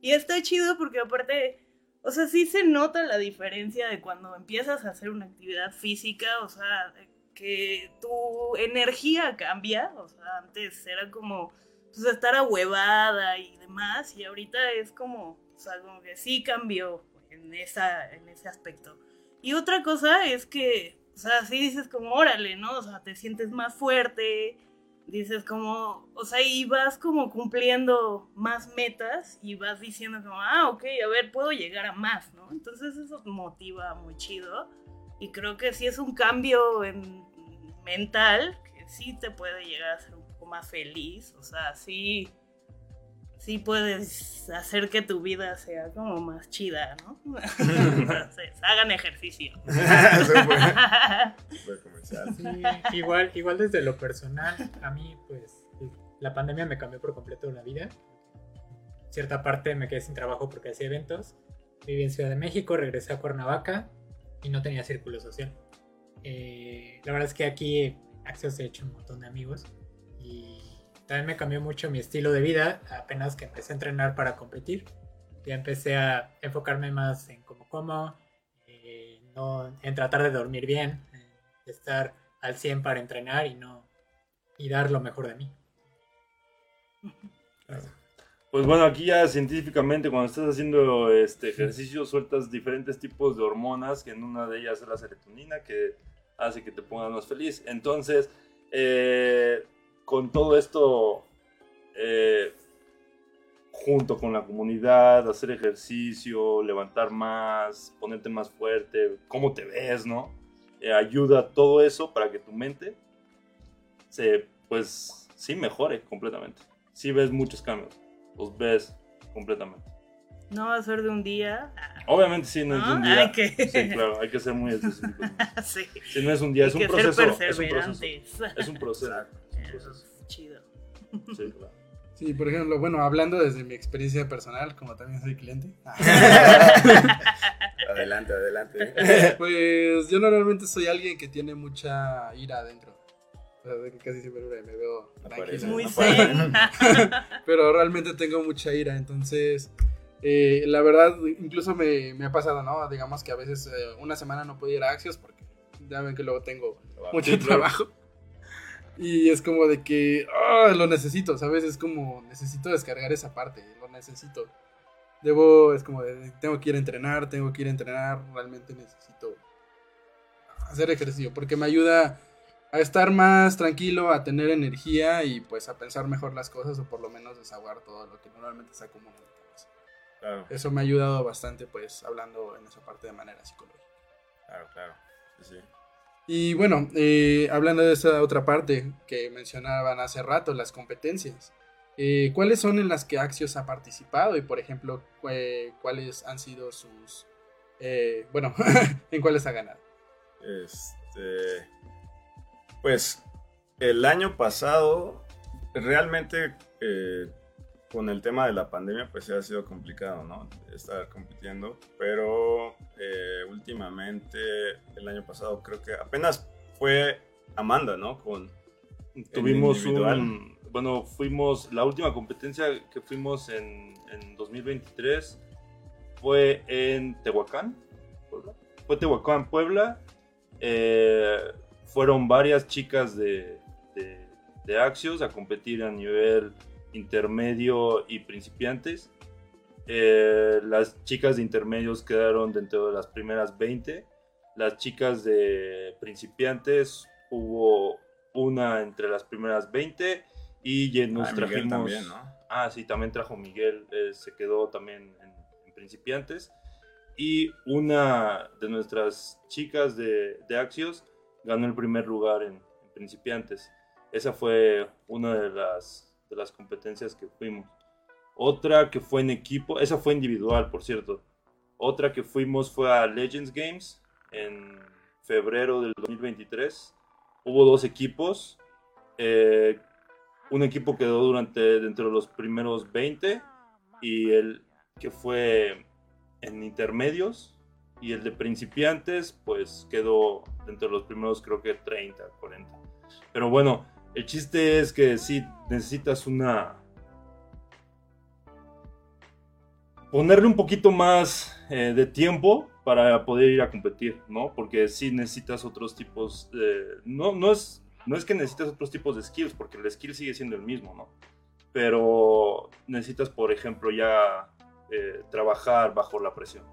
Y está chido porque aparte, o sea, sí se nota la diferencia de cuando empiezas a hacer una actividad física, o sea, que tu energía cambia, o sea, antes era como pues, estar ahuevada y demás, y ahorita es como, o sea, como que sí cambió en, esa, en ese aspecto. Y otra cosa es que, o sea, sí dices como, órale, ¿no? O sea, te sientes más fuerte, dices como, o sea, y vas como cumpliendo más metas y vas diciendo como, ah, ok, a ver, puedo llegar a más, ¿no? Entonces eso motiva muy chido y creo que sí es un cambio en mental que sí te puede llegar a ser un poco más feliz, o sea, sí, sí puedes hacer que tu vida sea como más chida, ¿no? [laughs] Entonces, hagan ejercicio. [laughs] [laughs] Sí, igual, igual desde lo personal, a mí pues la pandemia me cambió por completo la vida. Cierta parte me quedé sin trabajo porque hacía eventos. Viví en Ciudad de México, regresé a Cuernavaca y no tenía círculo social. Eh, la verdad es que aquí en Axios he hecho un montón de amigos y también me cambió mucho mi estilo de vida apenas que empecé a entrenar para competir. Ya empecé a enfocarme más en cómo como, eh, no, en tratar de dormir bien, en estar al 100 para entrenar y no y dar lo mejor de mí. Pues bueno, aquí ya científicamente cuando estás haciendo este ejercicio sueltas diferentes tipos de hormonas, que en una de ellas es la serotonina, que hace que te pongas más feliz. Entonces, eh, con todo esto, eh, junto con la comunidad, hacer ejercicio, levantar más, ponerte más fuerte, cómo te ves, ¿no? Eh, ayuda todo eso para que tu mente se, pues, sí mejore completamente. Sí ves muchos cambios, los ves completamente. No va a ser de un día. Obviamente sí, no es ¿No? un día. Hay que- Sí, claro, hay que ser muy [laughs] específicos. sí. Si no es un día, es un ser proceso. Es un proceso. Es un proceso. [laughs] Eso es chido. Sí, [laughs] claro. Sí, por ejemplo, bueno, hablando desde mi experiencia personal, como también soy cliente, [laughs] Adelante, adelante. pues yo normalmente soy alguien que tiene mucha ira adentro. O sea, de que casi siempre me veo tranquilo. Muy zen. [laughs] Pero realmente tengo mucha ira, entonces eh, la verdad incluso me, me ha pasado, ¿no? Digamos que a veces eh, una semana no puedo ir a Axios porque ya ven que luego tengo mucho trabajo. Y es como de que ah, lo necesito, ¿sabes? Es como necesito descargar esa parte, lo necesito. Debo, es como de, tengo que ir a entrenar, tengo que ir a entrenar, realmente necesito hacer ejercicio porque me ayuda a estar más tranquilo, a tener energía y pues a pensar mejor las cosas o por lo menos desahogar todo lo que normalmente se acumula en mi cabeza. Claro, Eso me ha ayudado bastante pues hablando en esa parte de manera psicológica. claro, claro. Sí, sí. Y bueno, eh, hablando de esa otra parte que mencionaban hace rato, las competencias. eh, ¿Cuáles son en las que Axios ha participado? Y por ejemplo, cu- ¿cuáles han sido sus... eh, bueno, [laughs] ¿en cuáles ha ganado? Este. Pues el año pasado realmente eh, con el tema de la pandemia, pues sí ha sido complicado, ¿no? Estar compitiendo, pero eh, últimamente, el año pasado, creo que apenas fue Amanda, ¿no? Con Tuvimos un. Bueno, fuimos. La última competencia que fuimos en, en 2023 fue en Tehuacán. Puebla. Fue Tehuacán, Puebla. Eh, fueron varias chicas de, de, de Axios a competir a nivel intermedio y principiantes. Eh, las chicas de intermedios quedaron dentro de las primeras 20. Las chicas de principiantes hubo una entre las primeras 20 y ya nos Ah, trajimos. también, ¿no? Ah, sí, también trajo Miguel, eh, se quedó también en, en principiantes. Y una de nuestras chicas de, de Axios ganó el primer lugar en, en principiantes. Esa fue una de las, de las competencias que fuimos. Otra que fue en equipo, esa fue individual, por cierto. Otra que fuimos fue a Legends Games en febrero del 2023. Hubo dos equipos. eh, un equipo quedó durante dentro de los primeros 20 y el que fue en intermedios y el de principiantes pues quedó dentro de los primeros creo que 30, 40. Pero bueno, el chiste es que sí necesitas una ponerle un poquito más eh, de tiempo para poder ir a competir, ¿no? Porque sí necesitas otros tipos. No, no, es, no es que necesitas otros tipos de skills, porque el skill sigue siendo el mismo, ¿no? Pero necesitas, por ejemplo, ya eh, trabajar bajo la presión,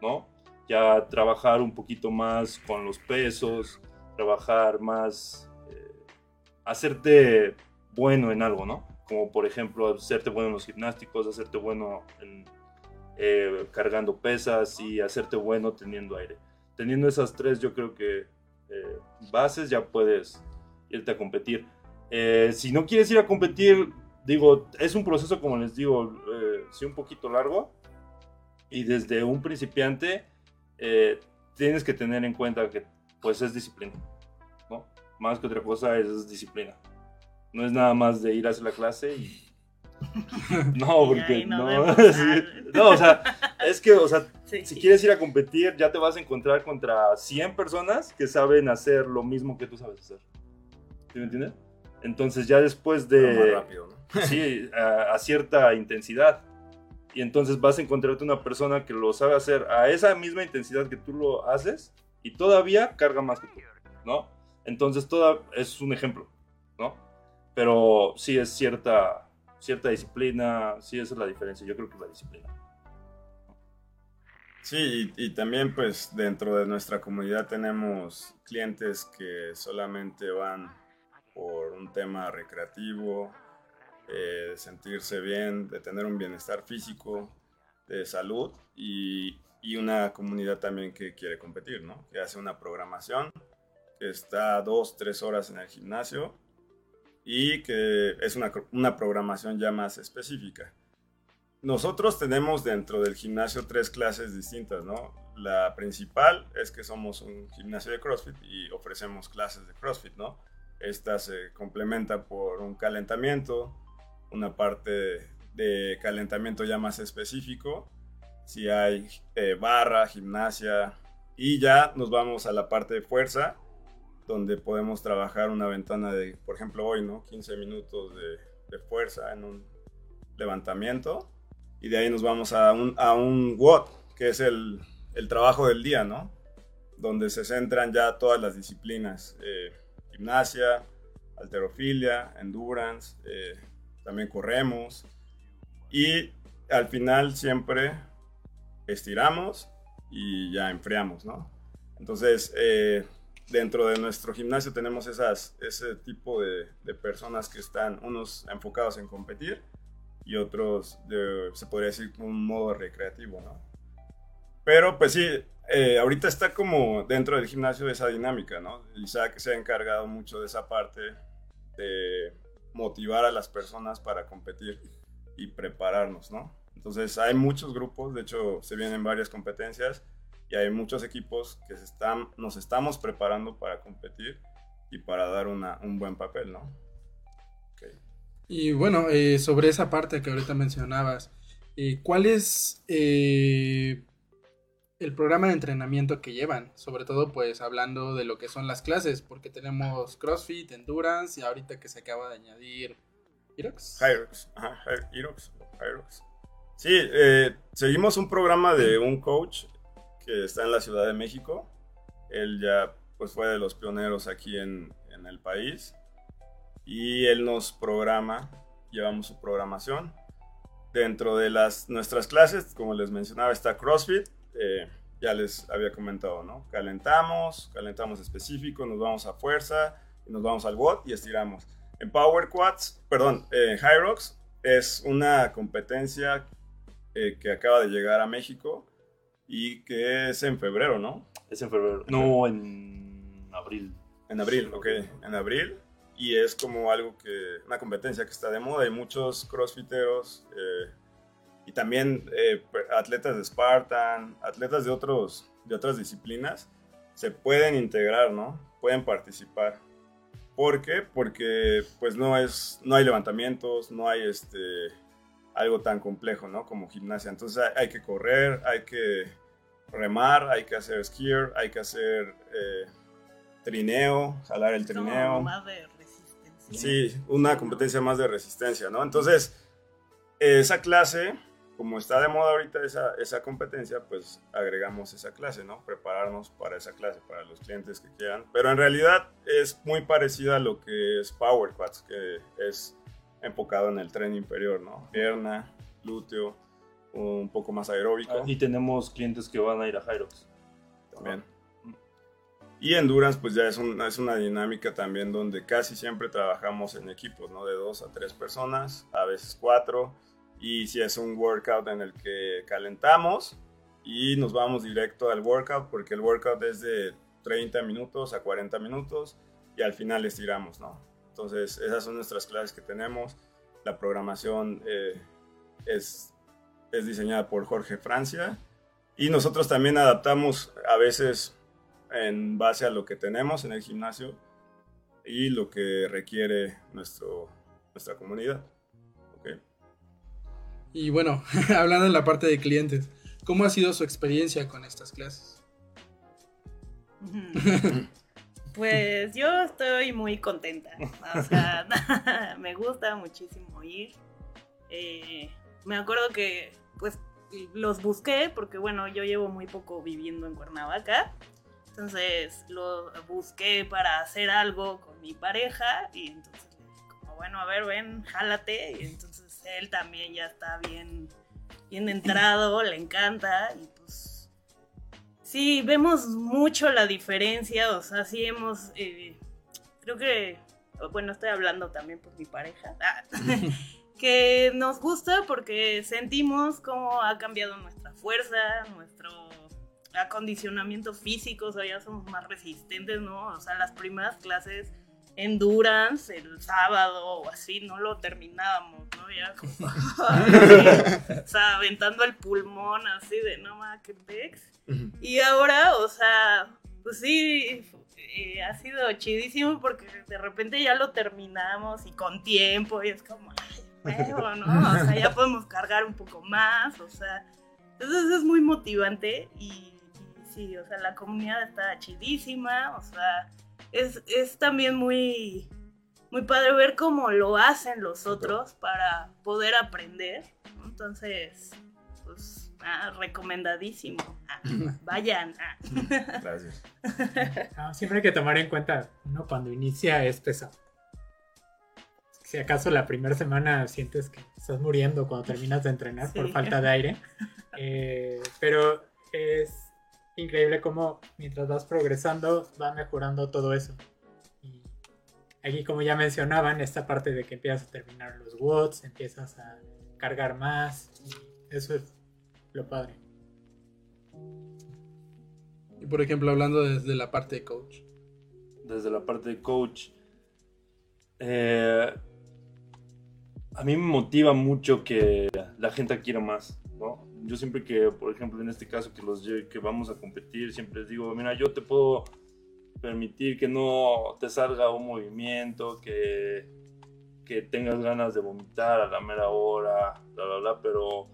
¿no? Ya trabajar un poquito más con los pesos, trabajar más... hacerte bueno en algo, ¿no? Como por ejemplo, hacerte bueno en los gimnásticos, hacerte bueno en, eh, cargando pesas y hacerte bueno teniendo aire. Teniendo esas tres, yo creo que eh, bases ya puedes irte a competir. Eh, si no quieres ir a competir, digo, es un proceso, como les digo, eh, sí un poquito largo. Y desde un principiante tienes que tener en cuenta que pues es disciplina. ¿No? Más que otra cosa es, disciplina. No es nada más de ir a hacer la clase y... [laughs] No, porque no, vemos. [laughs] sí. no, o sea, es que, o sea, Sí. si quieres ir a competir, ya te vas a encontrar contra 100 personas que saben hacer lo mismo que tú sabes hacer. ¿Sí me entiendes? Entonces ya después Pero más de... rápido, ¿no? [laughs] Sí, a, a cierta intensidad. Y entonces vas a encontrarte una persona que lo sabe hacer a esa misma intensidad que tú lo haces y todavía carga más que tú, ¿no? Entonces toda es un ejemplo, ¿no? Pero sí es cierta, cierta disciplina, sí esa es la diferencia, yo creo que es la disciplina. Sí, y, y también pues dentro de nuestra comunidad tenemos clientes que solamente van por un tema recreativo, eh, de sentirse bien, de tener un bienestar físico, de salud y, y una comunidad también que quiere competir, ¿no? Que hace una programación, que está dos, tres horas en el gimnasio y que es una, una programación ya más específica. Nosotros tenemos dentro del gimnasio tres clases distintas, ¿no? La principal es que somos un gimnasio de CrossFit y ofrecemos clases de CrossFit, ¿no? Esta se complementa por un calentamiento, una parte de calentamiento ya más específico, si hay eh, barra, gimnasia, y ya nos vamos a la parte de fuerza, donde podemos trabajar una ventana de, por ejemplo, hoy, ¿no? 15 minutos de, de fuerza en un levantamiento y de ahí nos vamos a un, a un WOD, que es el, el trabajo del día, ¿no? Donde se centran ya todas las disciplinas, eh, gimnasia, alterofilia, endurance, eh, también corremos y al final siempre estiramos y ya enfriamos, ¿no? Entonces, eh, dentro de nuestro gimnasio tenemos esas, ese tipo de, de personas que están, unos enfocados en competir y otros, de, se podría decir, un modo recreativo, ¿no? Pero pues sí, eh, ahorita está como dentro del gimnasio esa dinámica, ¿no? Isaac se ha encargado mucho de esa parte de motivar a las personas para competir y prepararnos, ¿no? Entonces hay muchos grupos, de hecho se vienen varias competencias y hay muchos equipos que se están, nos estamos preparando para competir y para dar una, un buen papel, ¿no? Ok. Y bueno, eh, sobre esa parte que ahorita mencionabas, eh, ¿cuál es eh, el programa de entrenamiento que llevan? Sobre todo, pues hablando de lo que son las clases, porque tenemos CrossFit, Endurance y ahorita que se acaba de añadir Irox. Ajá, Hyrox. Sí, seguimos un programa de un coach que está en la Ciudad de México. Él ya pues fue de los pioneros aquí en, en el país. Y él nos programa, llevamos su programación. Dentro de las, nuestras clases, como les mencionaba, está CrossFit. eh, ya les había comentado, ¿no? Calentamos, calentamos específico, nos vamos a fuerza, nos vamos al WOD y estiramos. En Power Quads, perdón, en Hyrox es una competencia eh, que acaba de llegar a México y que es en febrero, ¿no? Es en febrero. No, en abril. En abril, ok, en abril. Y es como algo que, una competencia que está de moda y muchos crossfiteros eh, y también eh, atletas de Spartan, atletas de, otros, de otras disciplinas, se pueden integrar, ¿no? Pueden participar. ¿Por qué? Porque pues no, es, no hay levantamientos, no hay este, algo tan complejo, ¿no? Como gimnasia. Entonces hay, hay que correr, hay que remar, hay que hacer skier, hay que hacer eh, trineo, jalar el trineo. más de resistencia. Sí, una competencia más de resistencia, ¿no? Entonces, esa clase, como está de moda ahorita esa, esa competencia, pues agregamos esa clase, ¿no? Prepararnos para esa clase, para los clientes que quieran. Pero en realidad es muy parecida a lo que es Power Quads, que es enfocado en el tren inferior, ¿no? Pierna, glúteo, un poco más aeróbico. Y tenemos clientes que van a ir a Hyrox. también. Y Endurance, pues ya es, un- es una dinámica también donde casi siempre trabajamos en equipos, ¿no? De dos a tres personas, a veces cuatro. Y si es un workout en el que calentamos y nos vamos directo al workout, porque el workout es de 30 minutos a 40 minutos y al final estiramos, ¿no? Entonces, esas son nuestras clases que tenemos. La programación eh, es, es diseñada por Jorge Francia y nosotros también adaptamos a veces en base a lo que tenemos en el gimnasio y lo que requiere nuestro, nuestra comunidad. ¿ok? Y bueno, [laughs] hablando en la parte de clientes, ¿cómo ha sido su experiencia con estas clases? [laughs] Pues yo estoy muy contenta. O sea, [laughs] me gusta muchísimo ir. Eh, me acuerdo que pues los busqué porque bueno, yo llevo muy poco viviendo en Cuernavaca. Entonces lo busqué para hacer algo con mi pareja y entonces como bueno, a ver, ven, jálate. Y entonces él también ya está bien, bien entrado, le encanta Sí, vemos mucho la diferencia, o sea, sí hemos, eh, creo que, bueno, estoy hablando también por mi pareja, [laughs] que nos gusta porque sentimos cómo ha cambiado nuestra fuerza, nuestro acondicionamiento físico, o sea, ya somos más resistentes, ¿no? O sea, las primeras clases endurance el sábado o así, no lo terminábamos, ¿no? Ya como, [laughs] así, o sea, aventando el pulmón así de, no más, que pex. Y ahora, o sea, pues sí, eh, ha sido chidísimo porque de repente ya lo terminamos y con tiempo y es como, ay, huevo, ¿no? [laughs] O sea, ya podemos cargar un poco más, o sea, entonces es muy motivante y, y sí, o sea, la comunidad está chidísima, o sea, es, es también muy, muy padre ver cómo lo hacen los otros para poder aprender. Entonces, pues, ah, recomendadísimo. Ah, [laughs] vayan. ah. [laughs] Gracias. Ah, siempre hay que tomar en cuenta, uno cuando inicia es pesado. Si acaso la primera semana sientes que estás muriendo cuando terminas de entrenar por Sí. falta de aire. [laughs] Eh, pero es increíble cómo mientras vas progresando va mejorando todo eso. Y aquí como ya mencionaban, esta parte de que empiezas a terminar los watts, empiezas a cargar más. y eso es lo padre. Y por ejemplo, hablando desde la parte de coach. desde la parte de coach, eh, a mí me motiva mucho que la gente quiera más, ¿no? Yo siempre que, por ejemplo, en este caso que los que vamos a competir, siempre les digo, mira, yo te puedo permitir que no te salga un movimiento, que, que tengas ganas de vomitar a la mera hora, bla, bla, bla, pero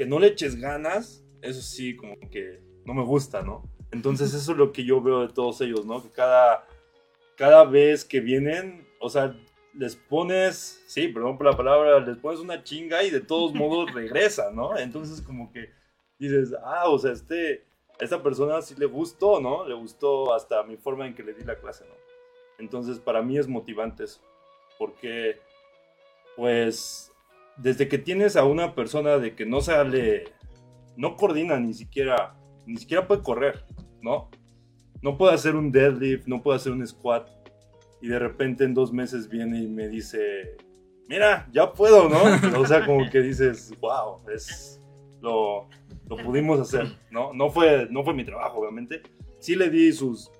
que no le eches ganas, eso sí, como que no me gusta, ¿no? Entonces eso es lo que yo veo de todos ellos, ¿no? Que cada, cada vez que vienen, o sea, les pones, sí, perdón por la palabra, les pones una chinga y de todos modos [laughs] regresa, ¿no? Entonces como que dices, ah, o sea, este, esta persona sí le gustó, ¿no? Le gustó hasta mi forma en que le di la clase, ¿no? Entonces para mí es motivante eso, porque pues desde que tienes a una persona de que no sale, no coordina ni siquiera, ni siquiera puede correr, ¿no? No puede hacer un deadlift, no puede hacer un squat. Y de repente en dos meses viene y me dice, mira, ya puedo, ¿no? [laughs] O sea, como que dices, wow, es, lo, lo pudimos hacer, ¿no? No fue, no fue mi trabajo, obviamente. Sí le di sus,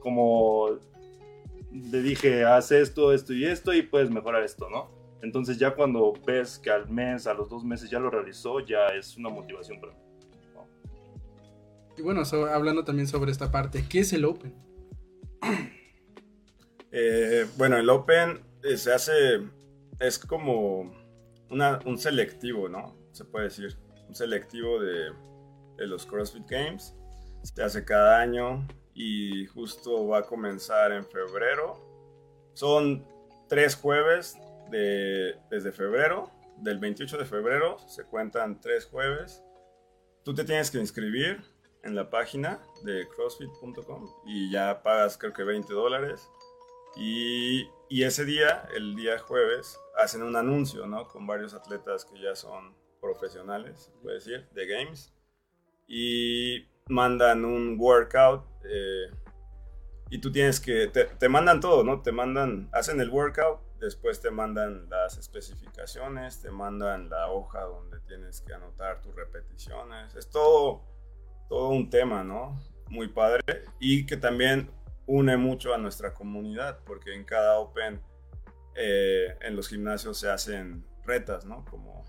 como, le dije, haz esto, esto y esto y puedes mejorar esto, ¿no? Entonces ya cuando ves que al mes, a los dos meses ya lo realizó, ya es una motivación para mí. Y bueno, so- hablando también sobre esta parte, ¿qué es el Open? [clears throat] Eh, bueno, el Open eh, se hace, es como una- un selectivo, ¿no? Se puede decir, un selectivo de, de los CrossFit Games. Se hace cada año y justo va a comenzar en febrero. Son tres jueves de- desde febrero, del 28 de febrero, se cuentan tres jueves. Tú te tienes que inscribir en la página de crossfit.com y ya pagas creo que 20 dólares. Y, y ese día, el día jueves, hacen un anuncio, ¿no? Con varios atletas que ya son profesionales, puede decir, de games. Y mandan un workout. eh, y tú tienes que, te, te mandan todo, ¿no? Te mandan, hacen el workout, después te mandan las especificaciones, te mandan la hoja donde tienes que anotar tus repeticiones. Es todo, todo un tema, ¿no? Muy padre. Y que también une mucho a nuestra comunidad, porque en cada Open, eh, en los gimnasios se hacen retas, ¿no? Como...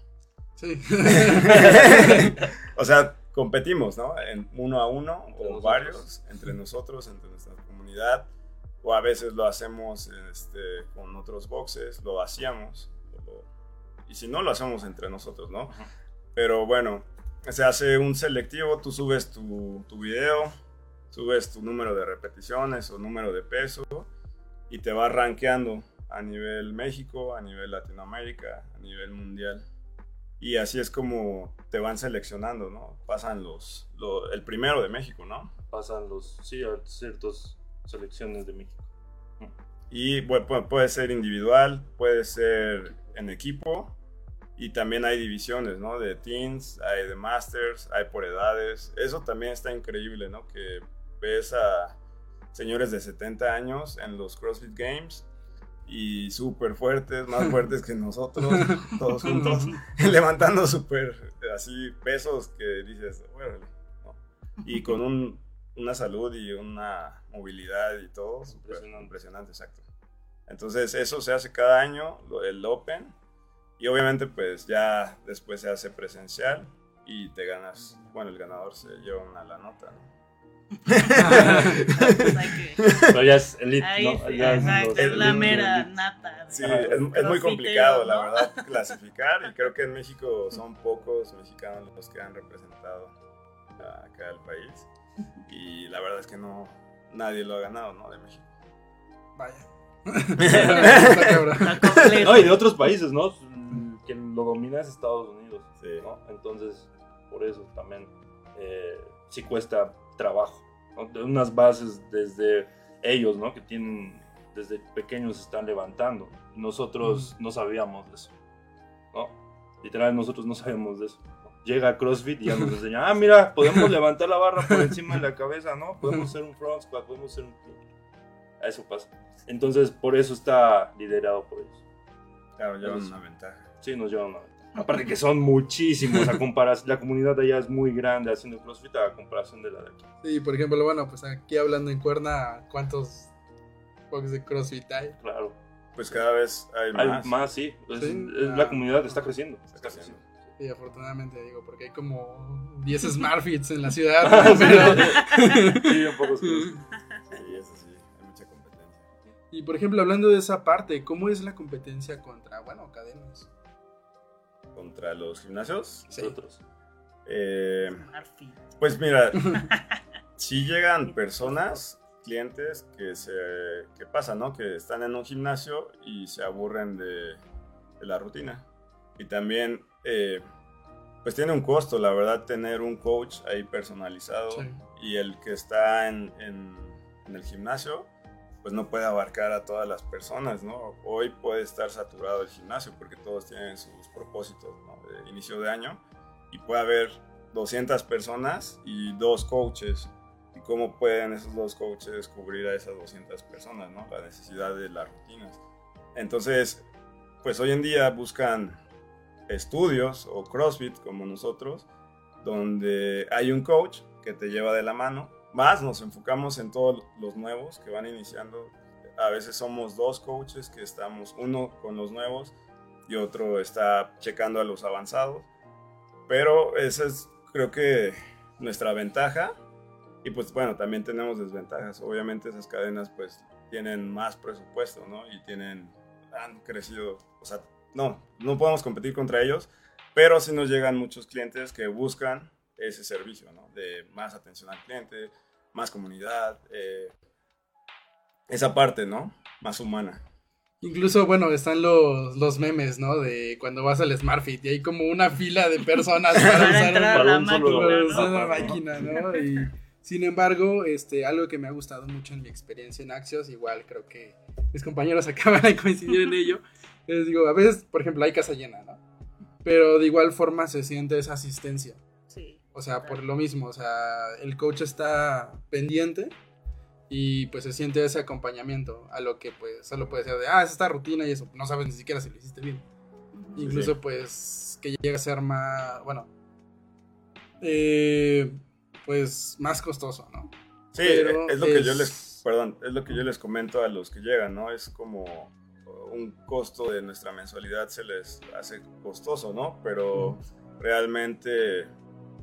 Sí. [laughs] o sea, competimos, ¿no? En uno a uno Entre o nosotros. varios, entre nosotros, entre nuestra comunidad, o a veces lo hacemos este, con otros boxes, lo hacíamos, o lo- y si no, lo hacemos entre nosotros, ¿no? Ajá. Pero bueno, se hace un selectivo, tú subes tu, tu video, subes tu número de repeticiones o número de peso y te va rankeando a nivel México, a nivel Latinoamérica, a nivel mundial. Y así es como te van seleccionando, ¿no? Pasan los, lo- el primero de México, ¿no? Pasan los, sí, a ciertas selecciones de México. Y pu- pu- puede ser individual, puede ser en equipo. Y también hay divisiones, ¿no? De teens, hay de masters, hay por edades. Eso también está increíble, ¿no? Que ves a señores de 70 años en los CrossFit Games y súper fuertes, más [laughs] fuertes que nosotros, todos [laughs] juntos, [laughs] levantando súper así pesos que dices, "Órale", ¿no? Y con un- una salud y una movilidad y todo, Impresionante. impresionante, exacto. Entonces eso se hace cada año, el Open, y obviamente pues ya después se hace presencial y te ganas, bueno, el ganador se lleva una la nota, ¿no? [laughs] Pues Pero ya es elite, Ahí ¿no? sí, Ya es exacto, los- es la mera nata. de Sí, es, es muy complicado, la ¿no? verdad, [laughs] clasificar y creo que en México son pocos mexicanos los que han representado a- acá al país y la verdad es que no, nadie lo ha ganado, ¿no? De México. Vaya. No, y de otros países, ¿no? Que lo domina es Estados Unidos, Sí. ¿no? Entonces, por eso también eh, sí cuesta trabajo, ¿no? De unas bases desde ellos, ¿no? Que tienen, desde pequeños se están levantando. Nosotros no sabíamos de eso, ¿no? Literal, nosotros no sabíamos de eso. Llega CrossFit y ya nos enseña, ah, mira, podemos levantar la barra por encima de la cabeza, ¿no? Podemos hacer un front squat, podemos hacer un... A eso pasa. Entonces, por eso está liderado por ellos. Claro, llevan una ventaja. Sí, nos llevan una ventaja. Aparte que son muchísimos a comparación, la comunidad de allá es muy grande haciendo CrossFit a comparación de la de aquí. Sí, por ejemplo, bueno, pues aquí hablando en Cuerna, ¿cuántos box de CrossFit hay? Claro. Pues cada vez hay Hay más. más, sí. Es- Sí. es- la comunidad está creciendo. Está Está creciendo. Sí, afortunadamente digo, porque hay como 10 [laughs] Smartfits en la ciudad. [laughs] ¿no? Pero- Sí, un poco sí. Sí, eso sí, hay mucha competencia. Y por ejemplo, hablando de esa parte, ¿cómo es la competencia contra, bueno, cadenas? Contra los gimnasios. Sí. Nosotros. Eh, pues mira, [laughs] si llegan personas, clientes que se que pasa, ¿no? Que están en un gimnasio y se aburren de, de la rutina. Y también, eh, pues tiene un costo, la verdad, tener un coach ahí personalizado Sí. y el que está en, en- en el gimnasio, pues no puede abarcar a todas las personas, ¿no? Hoy puede estar saturado el gimnasio porque todos tienen sus propósitos ¿no? de inicio de año y puede haber 200 personas y dos coaches. ¿Y cómo pueden esos dos coaches cubrir a esas 200 personas, ¿no? La necesidad de las rutinas. Entonces, pues hoy en día buscan estudios o CrossFit como nosotros, donde hay un coach que te lleva de la mano. Más nos enfocamos en todos los nuevos que van iniciando. A veces somos dos coaches que estamos, uno con los nuevos y otro está checando a los avanzados. Pero esa es, creo que, nuestra ventaja. Y pues bueno, también tenemos desventajas. Obviamente esas cadenas pues tienen más presupuesto, ¿no? Y tienen, han crecido, o sea, no, no podemos competir contra ellos, pero sí nos llegan muchos clientes que buscan ese servicio, ¿no? De más atención al cliente, más comunidad, eh, esa parte, ¿no? Más humana. Incluso, bueno, están los, los memes, ¿no? De cuando vas al SmartFit y hay como una fila de personas para [laughs] Para usar entrar a un- la máquina, ¿no? Y sin embargo, este, algo que me ha gustado mucho en mi experiencia en Axios, igual creo que mis compañeros [laughs] acaban de coincidir en ello, les digo, a veces, por ejemplo, hay casa llena, ¿no? Pero de igual forma se siente esa asistencia. Sí. O sea, por lo mismo, o sea, el coach está pendiente y pues se siente ese acompañamiento a lo que pues solo puede ser de, ah, es esta rutina y eso, no sabes ni siquiera si lo hiciste bien. Incluso pues que llega a ser más, bueno, eh, pues más costoso, ¿no? Sí, Pero es lo que yo es- les, perdón, es lo que yo les comento a los que llegan, ¿no? Es como un costo de nuestra mensualidad se les hace costoso, ¿no? Pero realmente,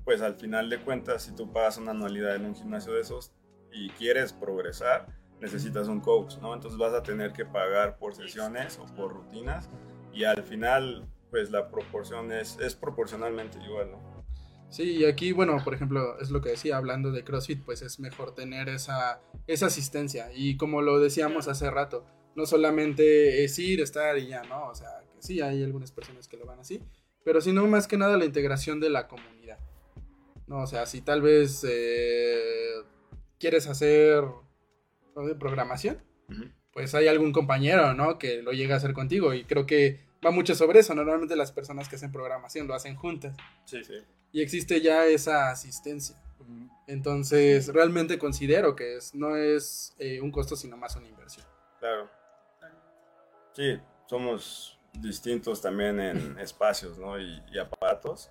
pues al final de cuentas, si tú pagas una anualidad en un gimnasio de esos y quieres progresar, necesitas un coach, ¿no? Entonces vas a tener que pagar por sesiones o por rutinas y al final, pues la proporción es, es proporcionalmente igual, ¿no? Sí, y aquí, bueno, por ejemplo, es lo que decía, hablando de CrossFit, pues es mejor tener esa, esa asistencia. Y como lo decíamos hace rato, no solamente es ir, estar y ya, ¿no? O sea, que sí, hay algunas personas que lo van así, pero sino más que nada la integración de la comunidad. No, o sea, si tal vez eh, quieres hacer programación, pues hay algún compañero, ¿no? Que lo llega a hacer contigo y creo que va mucho sobre eso. Normalmente las personas que hacen programación lo hacen juntas Sí, sí. y existe ya esa asistencia. Entonces, realmente considero que es, no es eh, un costo, sino más una inversión. Claro. Sí, somos distintos también en [laughs] espacios, ¿no? Y, y aparatos.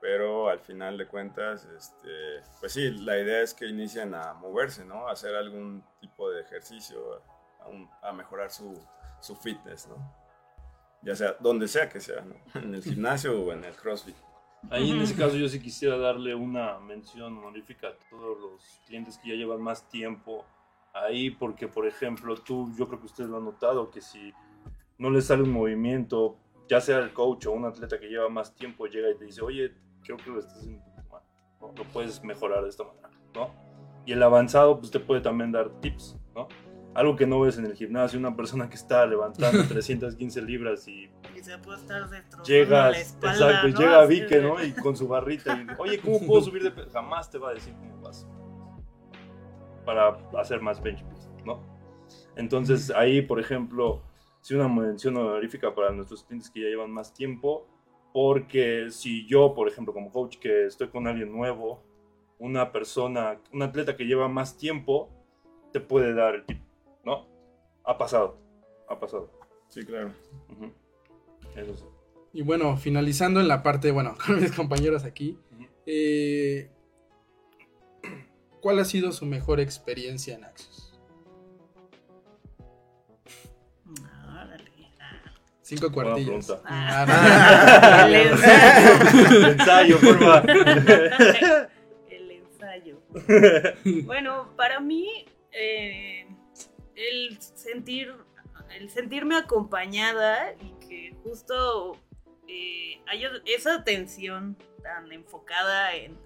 Pero al final de cuentas, este, pues sí, la idea es que inicien a moverse, ¿no? A hacer algún tipo de ejercicio, a, un- a mejorar su, su fitness, ¿no? Ya sea donde sea que sea, ¿no? [laughs] En el gimnasio o en el CrossFit. Ahí en ese caso yo sí quisiera darle una mención honorífica a todos los clientes que ya llevan más tiempo ahí, porque por ejemplo tú, yo creo que ustedes lo han notado, que si no les sale un movimiento, ya sea el coach o un atleta que lleva más tiempo, llega y te dice, oye, creo que lo estás haciendo un mal, ¿no? lo puedes mejorar de esta manera, ¿no? Y el avanzado pues te puede también dar tips, ¿no? Algo que no ves en el gimnasio, una persona que está levantando [laughs] 315 libras y Y se puede estar destrozando Llegas, la espalda, exacto, ¿no? llega Vique, ¿no? Y con su barrita, y, oye, ¿cómo puedo subir de peso? Jamás te va a decir cómo vas. Para hacer más bench press, ¿no? Entonces, ahí, por ejemplo, sí una mención honorífica para nuestros clientes que ya llevan más tiempo, porque si yo, por ejemplo, como coach que estoy con alguien nuevo, una persona, un atleta que lleva más tiempo, te puede dar el tip, ¿no? Ha pasado, ha pasado. Sí, claro. Ujú. Eso sí. Y bueno, finalizando en la parte, bueno, [laughs] con mis compañeros aquí, Ujú. eh, ¿cuál ha sido su mejor experiencia en? Órale. Ah. Cinco Buena cuartillos. pregunta. Ah, El no. ensayo. Ensayo, porfa. El ensayo. Bueno, para mí, eh, el sentir, el sentirme acompañada y que justo eh, haya esa atención tan enfocada en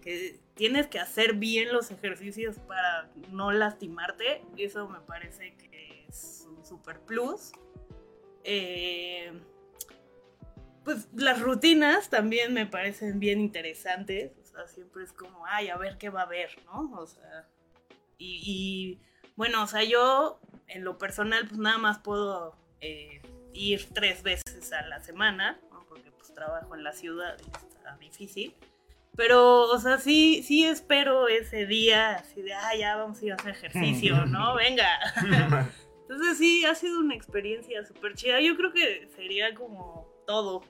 que tienes que hacer bien los ejercicios para no lastimarte, eso me parece que es un super plus. Eh, pues las rutinas también me parecen bien interesantes. O sea, siempre es como, ay, a ver qué va a haber, ¿no? O sea, y, bueno, o sea, yo en lo personal, pues nada más puedo eh, ir tres veces a la semana. Porque pues trabajo en la ciudad y está difícil. Pero, o sea, sí, sí espero ese día, así de, ah, ya vamos a ir a hacer ejercicio, ¿no? Venga. [laughs] Entonces sí, ha sido una experiencia súper chida. Yo creo que sería como todo,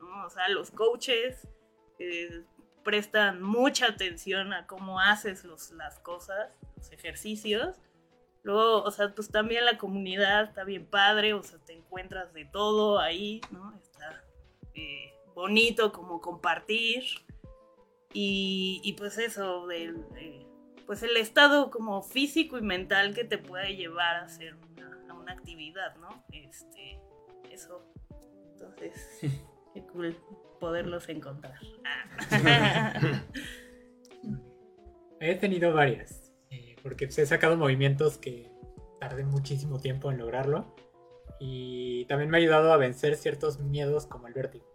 ¿no? O sea, los coaches eh, prestan mucha atención a cómo haces los, las cosas, los ejercicios. Luego, o sea, pues también la comunidad está bien padre, o sea, te encuentras de todo ahí, ¿no? Está eh, bonito como compartir. Y, y pues eso, de, pues el estado como físico y mental que te puede llevar a hacer una, a una actividad, ¿no? Este, eso. Entonces, [laughs] qué cool poderlos encontrar. [laughs] He tenido varias, eh, porque pues, he sacado movimientos que tardé muchísimo tiempo en lograrlo. Y también me ha ayudado a vencer ciertos miedos como el vértigo.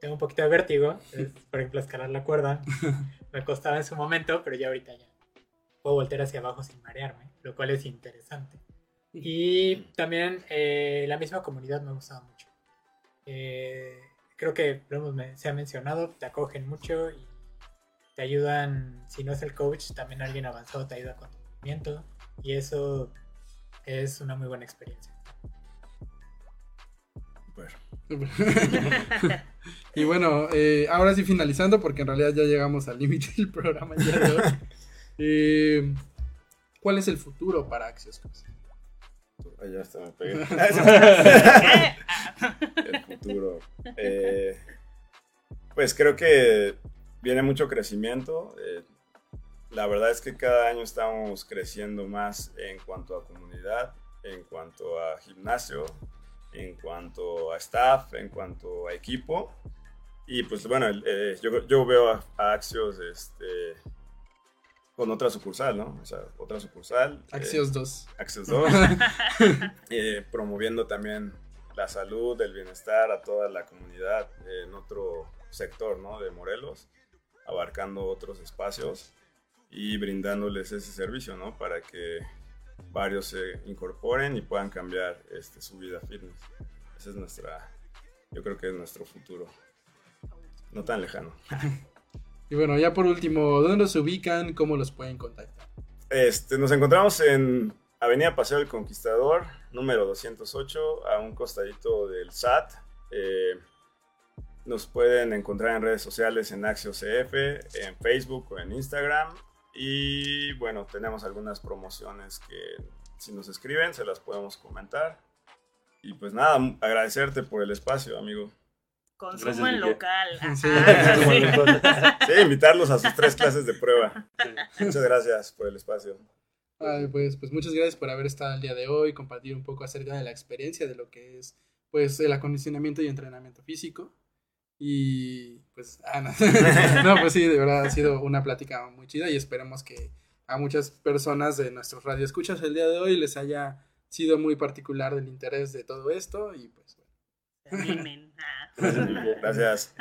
Tengo un poquito de vértigo, [laughs] por ejemplo, escalar la cuerda. [laughs] me costaba en su momento, pero ya ahorita ya puedo voltear hacia abajo sin marearme, lo cual es interesante. Y también eh, la misma comunidad me ha gustado mucho. Eh, creo que lo hemos se ha mencionado, te acogen mucho y te ayudan, si no es el coach, también alguien avanzado te ayuda con tu movimiento y eso es una muy buena experiencia. Y bueno, eh, ahora sí finalizando, porque en realidad ya llegamos al límite del programa. de hoy. Eh, ¿Cuál es el futuro para Axios ya está, me pegué. [laughs] [laughs] el futuro. Eh, pues creo que viene mucho crecimiento. eh, la verdad es que cada año estamos creciendo más en cuanto a comunidad, en cuanto a gimnasio, en cuanto a staff, en cuanto a equipo. Y pues bueno, eh, yo, yo veo a, a Axios este, con otra sucursal, ¿no? O sea, otra sucursal. eh, Axios 2. Axios 2. [laughs] [laughs] eh, promoviendo también la salud, el bienestar a toda la comunidad en otro sector ¿no? de Morelos, abarcando otros espacios y brindándoles ese servicio ¿no? para que varios se incorporen y puedan cambiar este, su vida fitness. Esa es nuestra, yo creo que es nuestro futuro. No tan lejano. [laughs] Y bueno, ya por último, ¿dónde los ubican? ¿Cómo los pueden contactar? Este, nos encontramos en Avenida Paseo del Conquistador, número 208, a un costadito del SAT. Eh, nos pueden encontrar en redes sociales en Axios CF, en Facebook o en Instagram. Y bueno, tenemos algunas promociones que si nos escriben se las podemos comentar. Y pues nada, agradecerte por el espacio, amigo. Consumo en local. Sí. Ajá, [laughs] sí. Sí, invitarlos a sus tres [laughs] clases de prueba. Muchas gracias por el espacio. Ay, pues, pues muchas gracias por haber estado el día de hoy, compartir un poco acerca de la experiencia de lo que es pues el acondicionamiento y entrenamiento físico. Y pues, ah, no. [laughs] no, pues sí, de verdad ha sido una plática muy chida y esperemos que a muchas personas de nuestros radioescuchas el día de hoy les haya sido muy particular del interés de todo esto y pues Animen. [laughs] Ah. Gracias.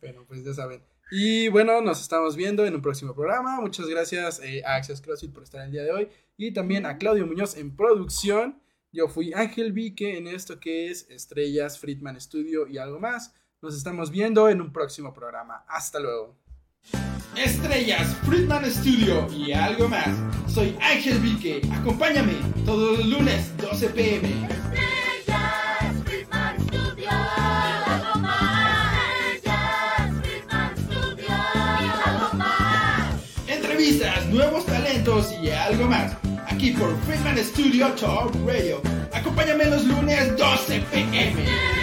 Bueno, pues ya saben. Y bueno, nos estamos viendo en un próximo programa. Muchas gracias eh, a Access CrossFit por estar el día de hoy. Y también a Claudio Muñoz en producción. Yo fui Ángel Vique en esto que es Estrellas, Friedman Studio y algo más. Nos estamos viendo en un próximo programa. Hasta luego. Estrellas, Friedman Studio y algo más. Soy Ángel Vique. Acompáñame todos los lunes 12 pm. Estrellas, Friedman Studio, algo más. Estrellas, Friedman Studio, algo más. Entrevistas, nuevos talentos y algo más. Aquí por Friedman Studio Talk Radio. Acompáñame los lunes 12 pm.